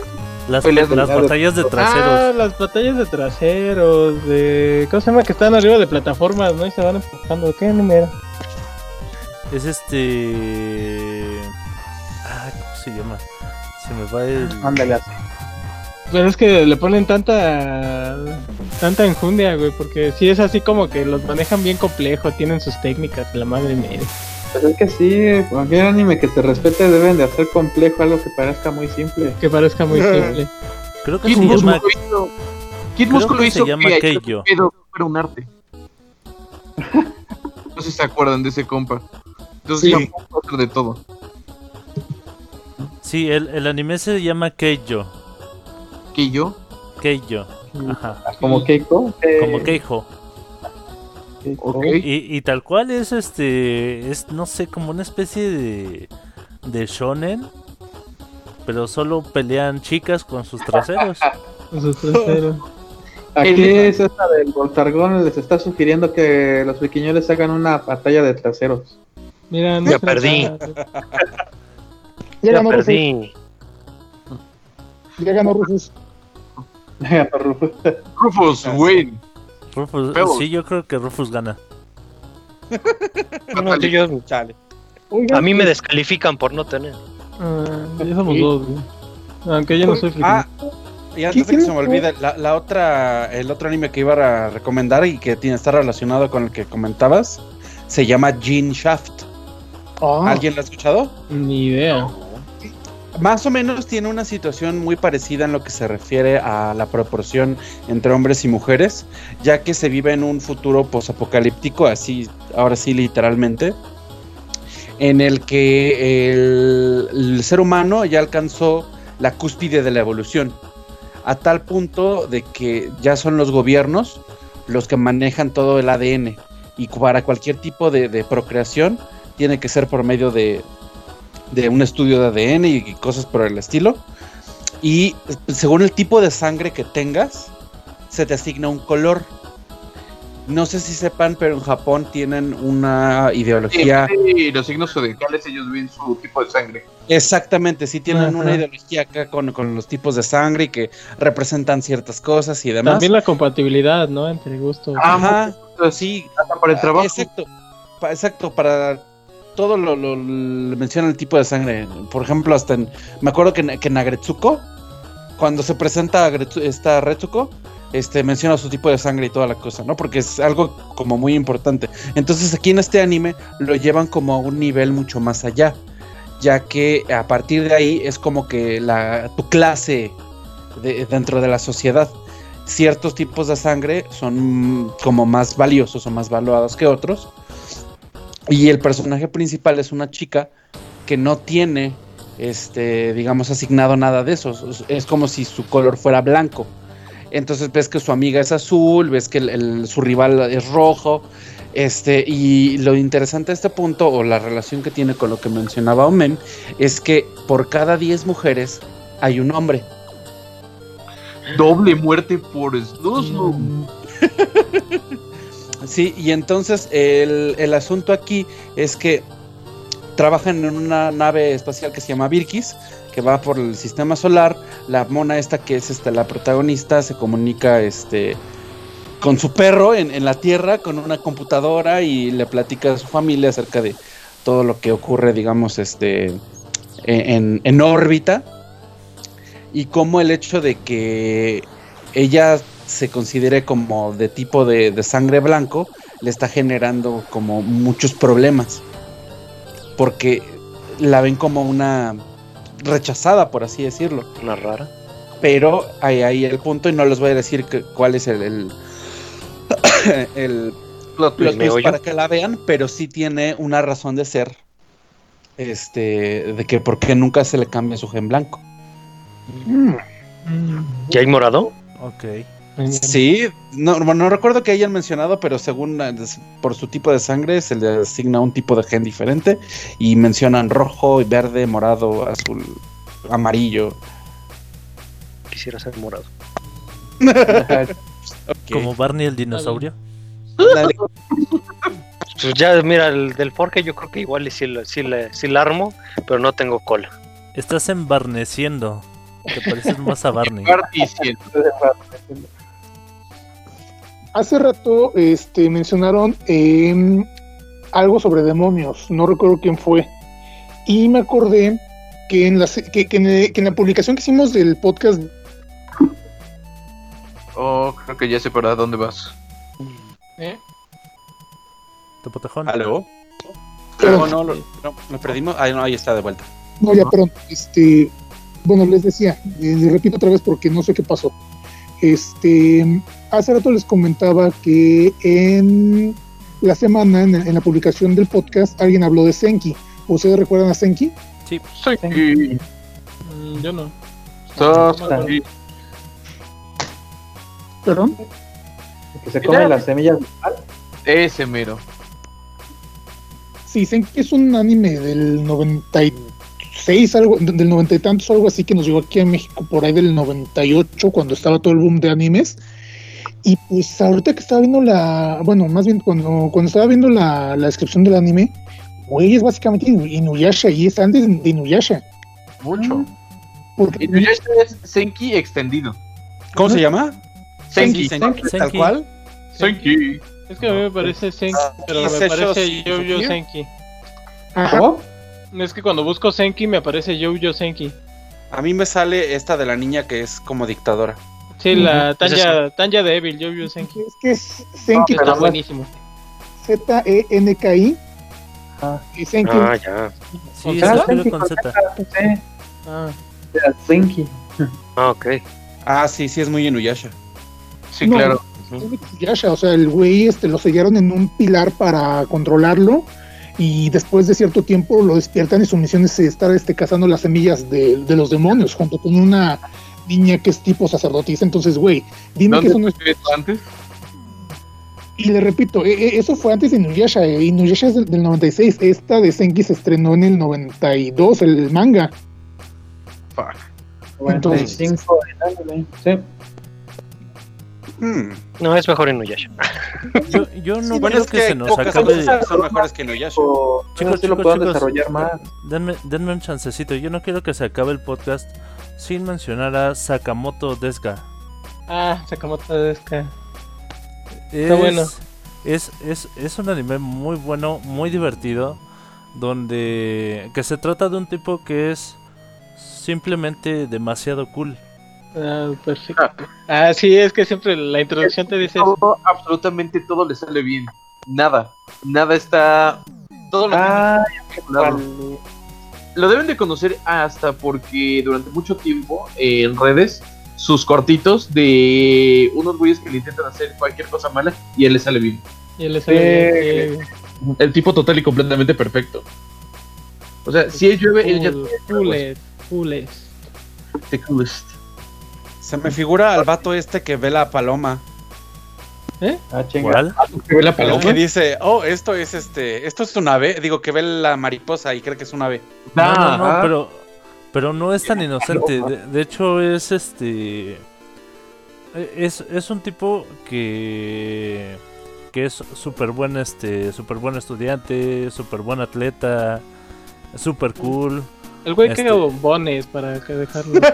las, Peleas de- las batallas de Ah, traseros. las batallas de traseros, de... ¿Cómo se llama? Que están arriba de plataformas, ¿no? Y se van empujando. ¿Qué número? Es este. Ah, ¿cómo se llama? Se me va el. Ándale así. Pero es que le ponen tanta... Tanta enjundia, güey, porque sí es así como que los manejan bien complejo, tienen sus técnicas, la madre mía. Pues es que sí, cualquier anime que te respete deben de hacer complejo algo que parezca muy simple. Que parezca muy simple. Creo que Kid se Músculo llama. hizo, Kid Músculo que se hizo llama que Keijo. pedo fuera un arte. No sé si se acuerdan de ese compa. Entonces Sí. de todo. Sí, el, el anime se llama Keijo. ¿Que yo? Keijo. Ajá. Como Keiko. Como Keijo. Y, y tal cual es este. Es, no sé, como una especie de. De shonen. Pero solo pelean chicas con sus traseros. Con sus traseros. Aquí es esta del Voltargón, les está sugiriendo que los viquiñoles hagan una batalla de traseros. Mira, no Ya se perdí. Ya Ya ganó Rufus. perdí. Ya ganó Rufus. Rufus, win. Rufus, Pero- sí, yo creo que Rufus gana. No, no, tú y yo- Chale. Oigan, a mí me descalifican por no tener. Ah, ya somos dos, güey. Aunque yo no soy friki. Ah, y antes de que ¿Quién- se me olvide, la, la otra, el otro anime que iba a recomendar y que tiene, está relacionado con el que comentabas, se llama Gene Shaft. ah, ¿Alguien lo ha escuchado? Ni idea. Más o menos tiene una situación muy parecida en lo que se refiere a la proporción entre hombres y mujeres, ya que se vive en un futuro posapocalíptico, así, ahora sí literalmente, en el que el, ser humano ya alcanzó la cúspide de la evolución. a tal punto de que ya son los gobiernos los que manejan todo el ADN y para cualquier tipo de procreación tiene que ser por medio de, de un estudio de ADN y, y cosas por el estilo. Y según el tipo de sangre que tengas, se te asigna un color. No sé si sepan, pero en Japón tienen una ideología. Sí, los signos zodiacales, ellos ven su tipo de sangre. Exactamente, sí tienen Ajá. una ideología acá con, con los tipos de sangre y que representan ciertas cosas y demás. También la compatibilidad, ¿no? Entre gustos. Ajá, Entonces, sí, hasta para el trabajo. Exacto, exacto, para todo lo, lo- menciona el tipo de sangre. Por ejemplo, hasta en, me acuerdo que, en- que en Agretsuko, cuando se presenta Agretsu- esta Retsuko, este menciona su tipo de sangre y toda la cosa, ¿no? Porque es algo como muy importante. Entonces aquí en este anime lo llevan como a un nivel mucho más allá, ya que a partir de ahí es como que la tu clase de- dentro de la sociedad ciertos tipos de sangre son mm, como más valiosos o más valuados que otros. Y el personaje principal es una chica que no tiene, este, digamos, asignado nada de eso. Es- como si su color fuera blanco. Entonces ves que su amiga es azul, ves que el- el- su rival es rojo. Este, y lo interesante de este punto, o la relación que tiene con lo que mencionaba Omen, es que por cada 10 mujeres hay un hombre. Doble muerte por Snusnu. Sí, y entonces el, el asunto aquí es que trabajan en una nave espacial que se llama Birkis, que va por el sistema solar. La mona esta que es este, la protagonista se comunica este, con su perro en, en la Tierra, con una computadora y le platica a su familia acerca de todo lo que ocurre, digamos, este, en, en órbita. Y como el hecho de que ella se considere como de tipo de, de sangre blanco, le está generando como muchos problemas. Porque la ven como una rechazada, por así decirlo. Una rara. Pero ahí, ahí el punto, y no les voy a decir que- cuál es el, el, el Plot twist. para que la vean, pero sí tiene una razón de ser. Este, de que por qué nunca se le cambia su gen blanco. Mm, ¿Ya hay morado? Ok. Sí, no, no no recuerdo que hayan mencionado, pero según eh, por su tipo de sangre se le asigna un tipo de gen diferente y mencionan rojo, verde, morado, azul, amarillo. Quisiera ser morado. Como Barney el dinosaurio. Dale. Pues ya, mira, el del Forge yo creo que igual y sí, la- sí, sí armo, pero no tengo cola. Estás embarneciendo. Te pareces más a Barney. Hace rato este, mencionaron em, algo sobre demonios, no recuerdo quién fue. Y me acordé que en, la, se- que, que en, el- que en la publicación que hicimos del podcast, Oh, creo que ya sé para dónde vas. ¿Eh? Topotejón. ¿Aló? Pero- No, no, lo, no, lo perdimos. Ahí, no, ahí está de vuelta. no, ya pronto, este, bueno, les decía, les repito otra vez porque no sé qué pasó. Este, hace rato les comentaba que en la semana, en, en la publicación del podcast, alguien habló de Senki. ¿Ustedes recuerdan a Senki? Sí. Mm, yo no. Acuerdo. Perdón. Que se come las semillas. Ese mero. Sí, Senki es un anime del 96, algo, del 90 y tantos, algo así, que nos llegó aquí a México por ahí del 98, cuando estaba todo el boom de animes. Y pues ahorita que estaba viendo la, bueno, más bien cuando, cuando estaba viendo la, la descripción del anime, güey, es básicamente Inu- Inuyasha, y es antes de Inuyasha. Mucho. Porque Inuyasha es Senki extendido. ¿Cómo se llama? Senki. Senki, Tal Senki. cual. Senki. Es que a mí me parece Senki, pero ¿Y me parece Yo-Yo? Senki. ajá, ¿Cómo? Es que cuando busco Senki me aparece Yo-Yo Senki. A mí me sale esta de la niña que es como dictadora. Sí, la Es Tanya, Tanya Devil, Yo-Yo Senki. es que es Senki Está pero- buenísimo. Z-E-N-K-I. Ah. Y Senki Ah, ya. Sí, ¿Con se Z? escribe con Z. Ah. Ah, ok. Ah, sí, sí, es muy Inuyasha. Sí, No. claro. Yasha, o sea, el güey este, lo sellaron en un pilar para controlarlo y después de cierto tiempo lo despiertan y su misión es estar este, cazando las semillas de, de los demonios junto con una niña que es tipo sacerdotisa. Entonces, güey, dime que ¿Dónde eso no es. antes? Y le repito, e- e- eso fue antes de Inuyasha. eh, Inuyasha es del, del 96. Esta de Senki se estrenó en el 92, el manga. Fuck. Entonces- 95 en anime, sí. Hmm. No, es mejor en Nuyasha. Yo, yo no Bueno, quiero es que, que se nos acabe. son mejores que Inuyasha. O- Chicos, sí lo chicos, puedan chicos. desarrollar más. Denme, denme un chancecito. Yo no quiero que se acabe el podcast sin mencionar a Sakamoto Desuga. Ah, Sakamoto Desuga. Es, bueno. Es, es, es un anime muy bueno, muy divertido. Donde. Que se trata de un tipo que es simplemente demasiado cool. Ah, perfecto. Ah, sí, es que siempre la introducción te dice eso. Todo, absolutamente todo le sale bien. Nada. Nada está. Todo lo Ah, Claro. Lo deben de conocer hasta porque durante mucho tiempo eh, en redes sus cortitos de unos güeyes que le intentan hacer cualquier cosa mala y él le sale bien. Y él le sale Eh, bien. El tipo total y completamente perfecto. O sea, si él llueve, él ya the coolest. Se me figura al vato este que ve la paloma. Ah, chinga. ¿Cuál? ¿Que ve la paloma? que dice, oh, esto es este, esto es un ave. Digo, que ve la mariposa y cree que es un ave. No, Ah, no, no, ah. pero, pero no es tan inocente. De, de hecho, es este. Es, es un tipo que. que es súper buen, este, súper buen estudiante, súper buen atleta, súper cool. El güey Este- caga bombones para que dejarlo.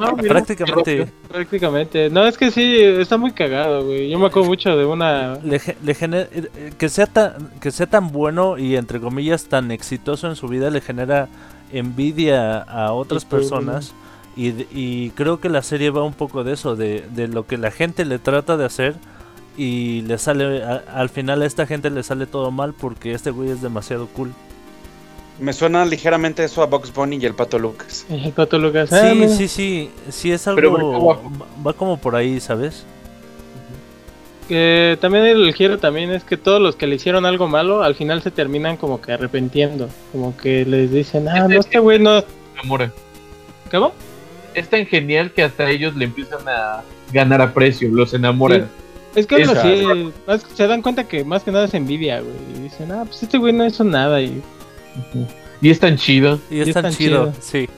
No, mira, Prácticamente prácticamente. No, es que sí, está muy cagado, güey. Yo me acuerdo mucho de una. le, le genera. eh, Que sea, tan, que sea tan bueno y entre comillas tan exitoso en su vida le genera envidia a otras Sí, personas. Y, y creo que la serie va un poco de eso, de, de lo que la gente le trata de hacer y le sale, a- al final a esta gente le sale todo mal porque este güey es demasiado cool. Me suena ligeramente eso a Box Bunny y el pato Lucas. El Pato Lucas. Ah, Sí, mira. sí, sí, sí es algo, va- va como por ahí, ¿sabes? Que también el giro también es que todos los que le hicieron algo malo al final se terminan como que arrepintiendo. Como que les dicen, ah, no, este güey no. Se enamora. ¿Cómo? Es tan genial que hasta ellos le empiezan a ganar aprecio, los enamoran. Es que algo Esa- así, más- se dan cuenta que más que nada es envidia, güey. Y dicen, ah, pues este güey no hizo nada. Y Y es tan chido. Y es es tan tan chido, chido. sí.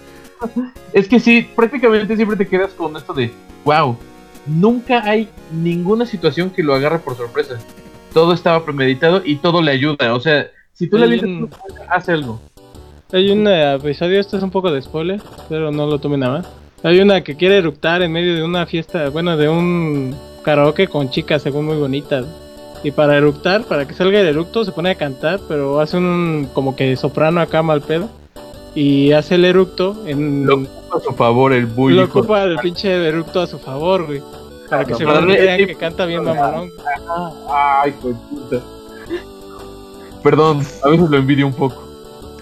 Es que sí, prácticamente siempre te quedas con esto de, wow, nunca hay ninguna situación que lo agarre por sorpresa. Todo estaba premeditado y todo le ayuda. O sea, si tú le avientas un- hace algo. Hay un eh, episodio, esto es un poco de spoiler, pero no lo tomen nada más. Hay una que quiere eructar en medio de una fiesta, bueno, de un karaoke con chicas según muy bonitas. Y para eructar, para que salga el eructo, se pone a cantar, pero hace un como que soprano acá mal pedo. Y hace el eructo en... Lo ocupa a su favor el bully. lo ocupa el pinche eructo a su favor, güey. Para que No, se vean que canta bien mamalón. Ay, hijo de puta. Perdón, a veces lo envidio un poco.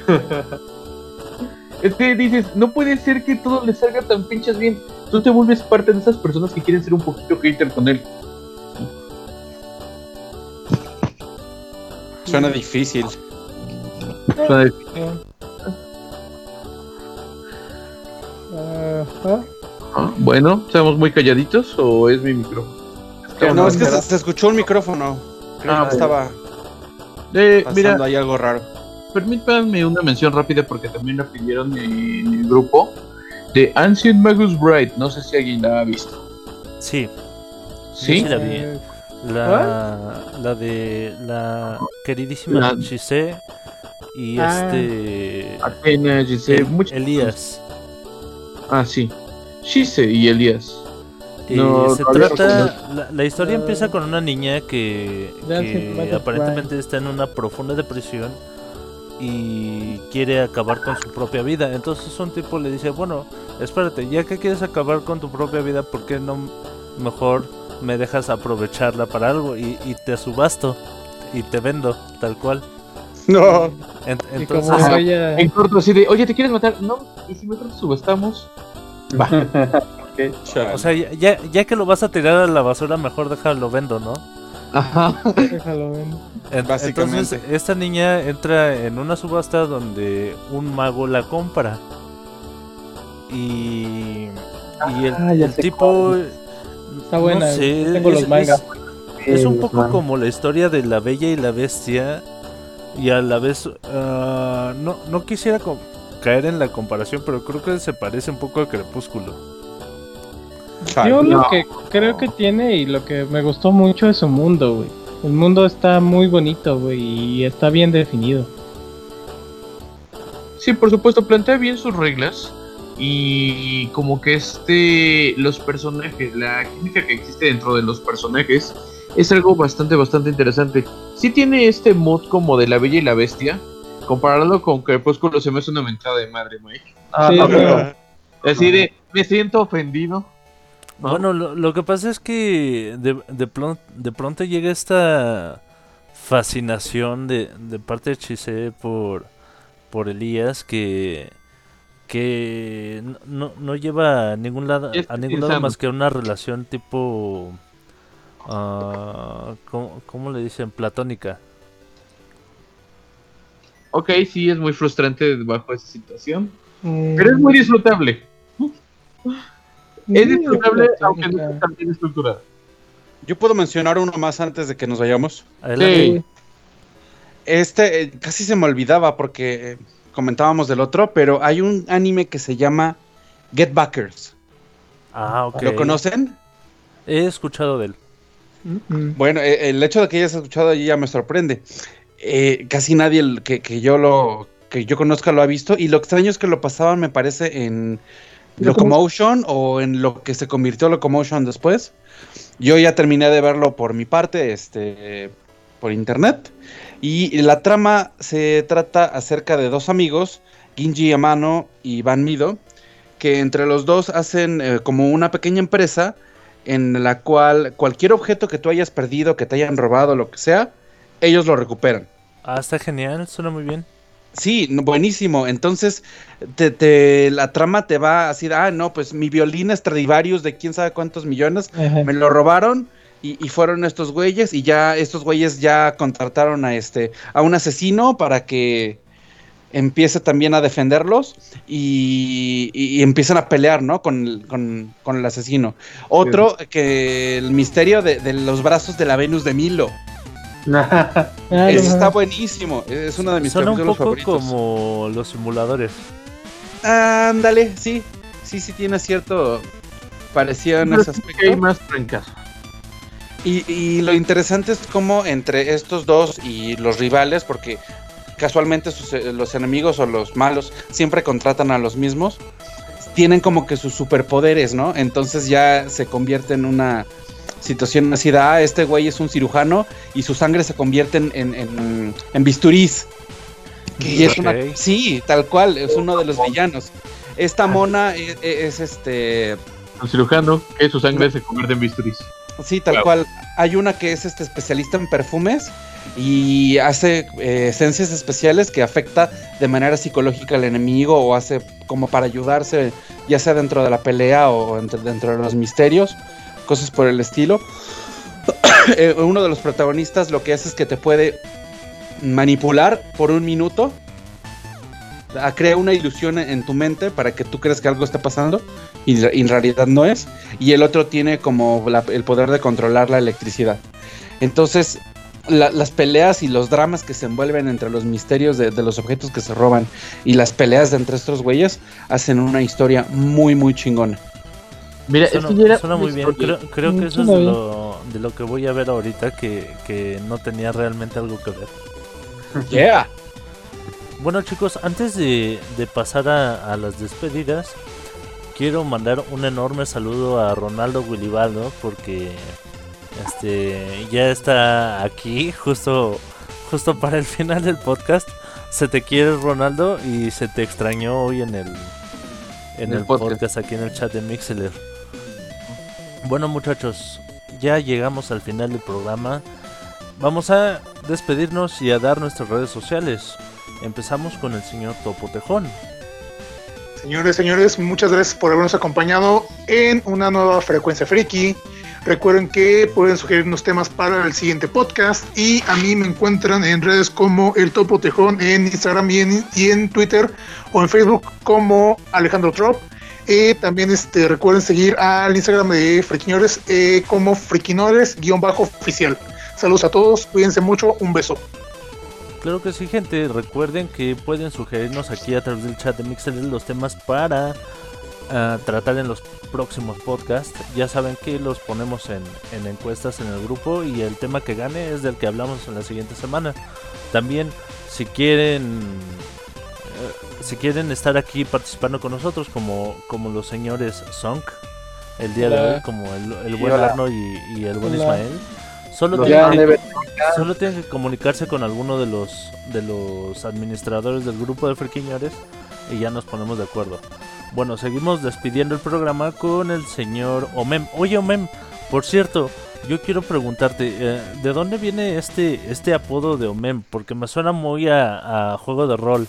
es que dices, no puede ser que todo le salga tan pinches bien. Tú te vuelves parte de esas personas que quieren ser un poquito hater con él. Suena difícil. Eh. Ajá. ah, bueno, ¿estamos muy calladitos o es mi micrófono? No, es que se, se escuchó un micrófono. Creo Ah, que estaba Eh, pasando mira, ahí algo raro. permítanme una mención rápida porque también la pidieron en el grupo de Ancient Magus Bride. No sé si alguien la ha visto. Sí, ¿Sí? sí la vi. Eh, La, la de la queridísima La- Chise y Ah. este Atena, Giselle, El- muchas- Elías. Ah, sí. Shise y Elías. Eh, No, se trata, la, la historia empieza con una niña que, que aparentemente está en una profunda depresión y quiere acabar con su propia vida. Entonces un tipo le dice, bueno, espérate, ya que quieres acabar con tu propia vida, ¿por qué no mejor me dejas aprovecharla para algo? Y, y te subasto y te vendo, tal cual. No. En- y como entonces. En corto, así de, oye, ¿te quieres matar? No, y si mejor te subestamos. Va. o sea, ya, ya, ya que lo vas a tirar a la basura, mejor déjalo vendo, ¿no? Ajá. Déjalo, ven. En- Básicamente. Entonces, esta niña entra en una subasta donde un mago la compra. Y Y el, Ah, el tipo. Está buena, no sé, tengo los es- mangas. Es un Eh, poco man. como la historia de la Bella y la Bestia. Y a la vez. ah, no, no quisiera caer en la comparación, pero creo que se parece un poco a Crepúsculo. Yo No. lo que creo que tiene y lo que me gustó mucho es su mundo, güey. El mundo está muy bonito, güey, y está bien definido. Sí, por supuesto, plantea bien sus reglas y como que este, los personajes, la química que existe dentro de los personajes es algo bastante, bastante interesante. Sí tiene este mood como de la Bella y la Bestia. Compararlo con Crepúsculo se me hace una mentada de madre, Mike. Ah, Sí, no, pero- Así de, me siento ofendido. ¿no? Bueno, lo, lo que pasa es que de, de, plon- de pronto llega esta fascinación de, de parte de Chise por, por Elías que, que no- no, no lleva a ningún lado, Es a ningún lado más que una relación tipo... ah, ¿cómo, cómo le dicen? Platónica. Ok, sí, es muy frustrante bajo esa situación. Mm, Pero es muy disfrutable. Es disfrutable, aunque no tan bien estructurado. Yo puedo mencionar uno más antes de que nos vayamos. Adelante. Sí. Este eh, casi se me olvidaba porque eh, comentábamos del otro, pero hay un anime que se llama Get Backers. Ah, ok. ¿Lo conocen? He escuchado de él. Bueno, eh, el hecho de que hayas escuchado allí ya me sorprende. Eh, casi nadie el que, que yo lo que yo conozca lo ha visto y lo extraño es que lo pasaban me parece en Locomotion o en lo que se convirtió Locomotion después. Yo ya terminé de verlo por mi parte, este, por internet. Y la trama se trata acerca de dos amigos, Ginji Amano y Van Mido, que entre los dos hacen eh, como una pequeña empresa en la cual cualquier objeto que tú hayas perdido, que te hayan robado, lo que sea, ellos lo recuperan. Ah, está genial, suena muy bien. Sí, buenísimo. Entonces, te, te- la trama te va así, de, ah, no, pues mi violín Stradivarius de quién sabe cuántos millones, ajá. me lo robaron y, y fueron estos güeyes y ya estos güeyes ya contrataron a este, a un asesino para que empiece también a defenderlos y, y- y empiezan a pelear, ¿no? Con, el- con- con el asesino. Otro que el misterio de, de los brazos de la Venus de Milo. No Ese está buenísimo. Es uno de mis Suena un capítulos poco favoritos. como los simuladores. Ándale, sí. Sí, sí tiene cierto parecido en ese sí aspecto. hay más trancas. Y, y lo interesante es cómo entre estos dos y los rivales, porque casualmente sus- eh, los enemigos o los malos siempre contratan a los mismos, tienen como que sus superpoderes, ¿no? Entonces ya se convierte en una situación así de, ah, este güey es un cirujano y su sangre se convierte en, en, en- en bisturís. Y es una, sí, tal cual, es uno de los villanos. Esta mona es, es este El cirujano, que su sangre se convierte en bisturis. Sí, tal cual. Hay una que es este especialista en perfumes y hace eh, esencias especiales que afecta de manera psicológica al enemigo o hace como para ayudarse, ya sea dentro de la pelea o entre- dentro de los misterios, cosas por el estilo. Eh, uno de los protagonistas lo que hace es que te puede manipular por un minuto, a- crea una ilusión en tu mente para que tú creas que algo está pasando y, y en realidad no es y el otro tiene como la- el poder de controlar la electricidad. Entonces, la- las peleas y los dramas que se envuelven entre los misterios de, de los objetos que se roban y las peleas de entre estos güeyes hacen una historia muy, muy chingona. Mira, Suena, es que ya era suena muy bien. Creo, creo que eso es de lo, de lo que voy a ver ahorita que, que no tenía realmente algo que ver. Yeah. Bueno chicos, antes de, de pasar a, a las despedidas, quiero mandar un enorme saludo a Ronaldo Willibaldo porque este ya está aquí justo justo para el final del podcast. Se te quiere Ronaldo y se te extrañó hoy en el en El el, podcast. podcast. aquí en el chat de Mixler. Bueno muchachos, ya llegamos al final del programa. Vamos a despedirnos y a dar nuestras redes sociales. Empezamos con el señor Topo Tejón. Señores, señores, muchas gracias por habernos acompañado en una nueva frecuencia friki. Recuerden que pueden sugerirnos temas para el siguiente podcast y a mí me encuentran en redes como el Topo Tejón en Instagram y en, Twitter o en Facebook como Alejandro Trop. Eh, también este, recuerden seguir al Instagram de Friquiñores eh, como Friquiñores-oficial. Saludos a todos, cuídense mucho, un beso. Claro que sí, gente. Recuerden que pueden sugerirnos aquí a través del chat de Mixel los temas para ah, tratar en los próximos podcasts. Ya saben que los ponemos en, en encuestas en el grupo y el tema que gane es del que hablamos en la siguiente semana. También, si quieren eh, si quieren estar aquí participando con nosotros, como, como los señores Song, el día de hoy, como el, el buen Hola. Arno y, y el buen Hola. Ismael, solo tienen, que, solo tienen que comunicarse con alguno de los, de los administradores del grupo de Friquiñores y ya nos ponemos de acuerdo. Bueno, seguimos despidiendo el programa con el señor Omem. Oye, Omem, por cierto, yo quiero preguntarte, eh, ¿de dónde viene este, este apodo de Omem? Porque me suena muy a, a juego de rol.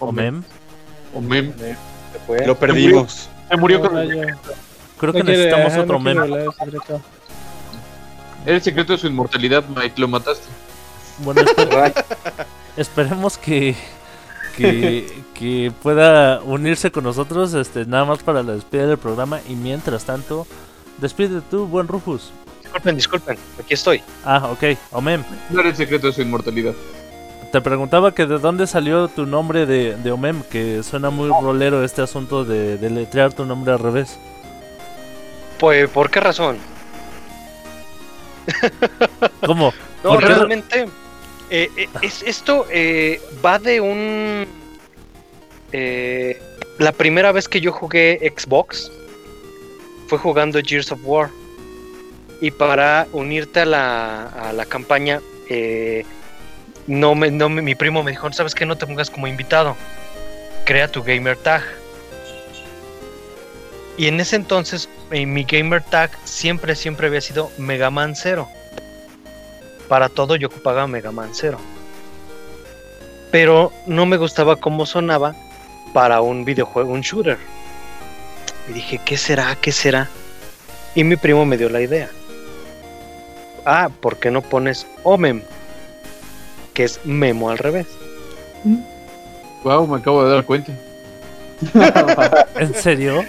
Omem. Omem. Se. Lo perdimos. Se murió No, con Creo que quiere- necesitamos ajá, otro no de secreto. Era el secreto de su inmortalidad, Mike. Lo mataste. Bueno, espe- esperemos que, que, que pueda unirse con nosotros este, nada más para la despedida del programa. Y mientras tanto, despide tú, buen Rufus. Disculpen, disculpen, aquí estoy. Ah, ok, Omem. No era el secreto de su inmortalidad. Te preguntaba que de dónde salió tu nombre de, de Omem, que suena muy rolero este asunto de deletrear tu nombre al revés. Pues, ¿por qué razón? ¿Cómo? No, realmente, eh, eh, es, esto eh, va de un... eh, la primera vez que yo jugué Xbox fue jugando Gears of War. Y para unirte a la, a la campaña, eh, no me, no me- mi primo me dijo, ¿sabes qué? No te pongas como invitado. Crea tu gamer tag. Y en ese entonces, eh, mi gamer tag siempre, siempre había sido Mega Man Zero para todo yo ocupaba Mega Man 0. Pero no me gustaba cómo sonaba para un videojuego, un shooter. Y dije, ¿qué será? ¿Qué será? Y mi primo me dio la idea. Ah, ¿por qué no pones Omem? Que es Memo al revés. Wow, me acabo de dar cuenta. ¿En serio?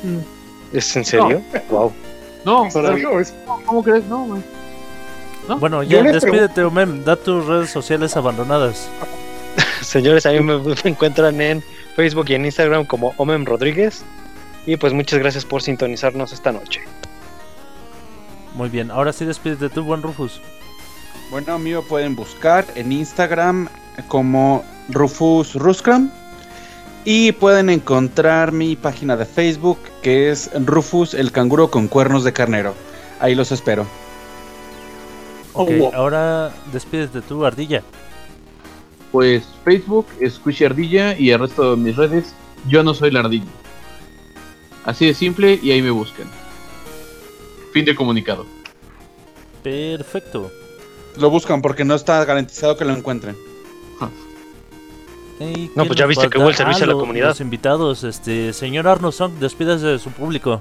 ¿Es en serio? Wow. No, pero- ¿cómo crees? No, güey. Bueno, ya despídete, Omem. Da tus redes sociales abandonadas. Señores, a mí me, me encuentran en Facebook y en Instagram como Omem Rodríguez. Y pues muchas gracias por sintonizarnos esta noche. Muy bien, ahora sí despídete tú, buen Rufus. Bueno, a mí me pueden buscar en Instagram como Rufus Ruskram. Y pueden encontrar mi página de Facebook que es Rufus el canguro con cuernos de carnero. Ahí los espero. Ok, Oh. ahora despídete tú, Ardilla. Pues Facebook, Squishy Ardilla y el resto de mis redes, yo no soy la ardilla. Así de simple y ahí me buscan. Fin de comunicado. Perfecto. Lo buscan porque no está garantizado que lo encuentren. No, ¿quién pues ya viste que hubo el servicio a la lo- comunidad. Los invitados, este, señor Arno Song, despídase de su público.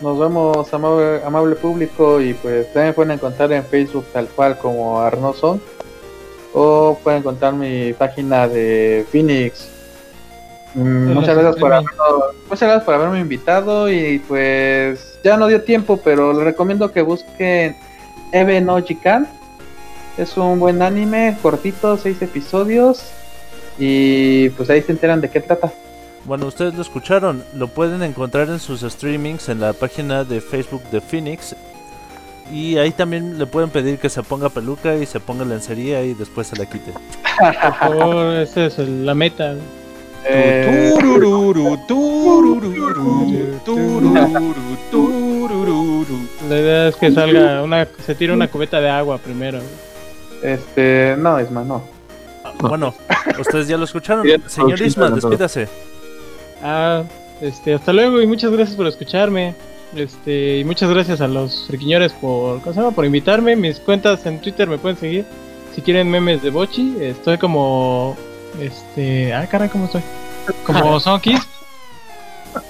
Nos vemos, amable, amable público, y pues también pueden encontrar en Facebook tal cual como Arnoson. O pueden encontrar mi página de Phoenix. Mm, muchas gracias por streaming. habernos- muchas gracias por haberme invitado y pues ya no dio tiempo, pero les recomiendo que busquen Eve no Jikan. Es un buen anime, cortito, seis episodios. Y pues ahí se enteran de qué trata. Bueno, ustedes lo escucharon, lo pueden encontrar en sus streamings en la página de Facebook de Phoenix. Y ahí también le pueden pedir que se ponga peluca y se ponga lencería y después se la quite. Por favor, esa es la meta. Eh. La idea es que salga una, se tire una cubeta de agua primero. este, no, Isma, no. Bueno, ustedes ya lo escucharon. Señor Isma, despídase. Ah, este, hasta luego y muchas gracias por escucharme. Este, y muchas gracias a los friquiñores por, ¿cómo se llama? por invitarme. Mis cuentas en Twitter me pueden seguir. Si quieren memes de Bochi, estoy como este, ah, caray, ¿cómo estoy? Como Sonkis.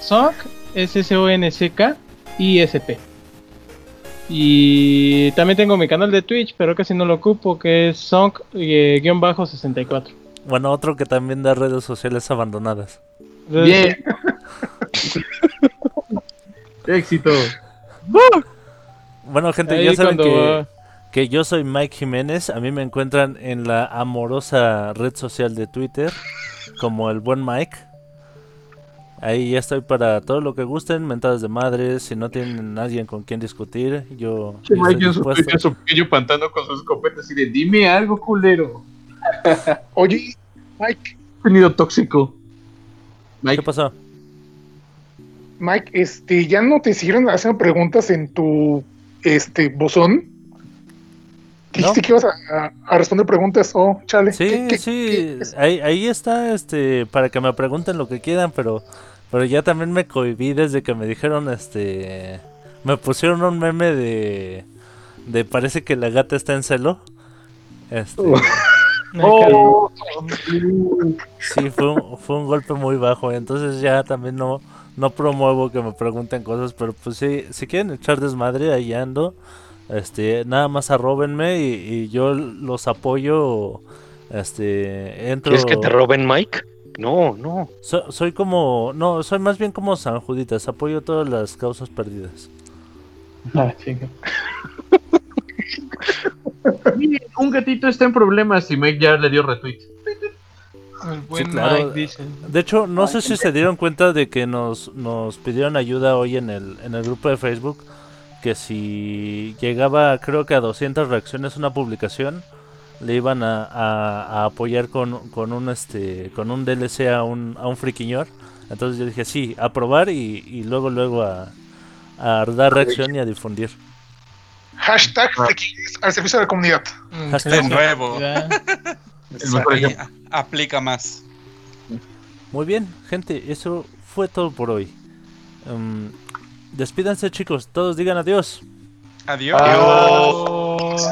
Sonk, S S O N C K I S P. Y también tengo mi canal de Twitch, pero casi no lo ocupo, que es Sonk-64. Bueno, otro que también da redes sociales abandonadas. Bien. Éxito. Bueno, gente, Ahí ya saben que, que yo soy Mike Jiménez. A mí me encuentran en la amorosa red social de Twitter como el buen Mike. Ahí ya estoy para todo lo que gusten, mentadas de madres, si no tienen nadie con quien discutir, yo, Che, yo estoy su, pequeño pantano con su escopeta así de dime algo, culero. Oye, Mike, Tenido tóxico. ¿Qué Mike, pasó? Mike, este, ¿ya no te siguieron haciendo preguntas en tu este buzón? Dijiste que ibas a, a- a responder preguntas, oh, chale. Sí, ¿Qué- qué- sí, qué ahí, ahí está, este, para que me pregunten lo que quieran, pero, pero ya también me cohibí desde que me dijeron, este, me pusieron un meme de, de parece que la gata está en celo. Este, Oh. sí, fue un, fue un golpe muy bajo, entonces ya también no, no promuevo que me pregunten cosas, pero pues sí, si quieren echar desmadre, ahí ando. Este, nada más arróbenme y, y yo los apoyo. Este, entro. ¿Quieres que te roben Mike? No, no. So- soy como, no, soy más bien como San Juditas, apoyo todas las causas perdidas. Ah, chinga. Miren, un gatito está en problemas y Mike ya le dio retweet. El buen claro. Mike dice. De hecho, no sé si se dieron cuenta de que nos, nos pidieron ayuda hoy en el, en el grupo de Facebook, que si llegaba creo que a 200 reacciones una publicación, le iban a, a- a apoyar con, con un este con un DLC a un, a un friquiñor. Entonces yo dije, sí, aprobar y, y luego luego a, a dar reacción y a difundir. Hashtag friquillos al servicio de la comunidad. Mm, Hashtag De nuevo. a- aplica más. Muy bien, gente, eso fue todo por hoy. Em, despídanse chicos, todos digan adiós. Adiós. Adiós.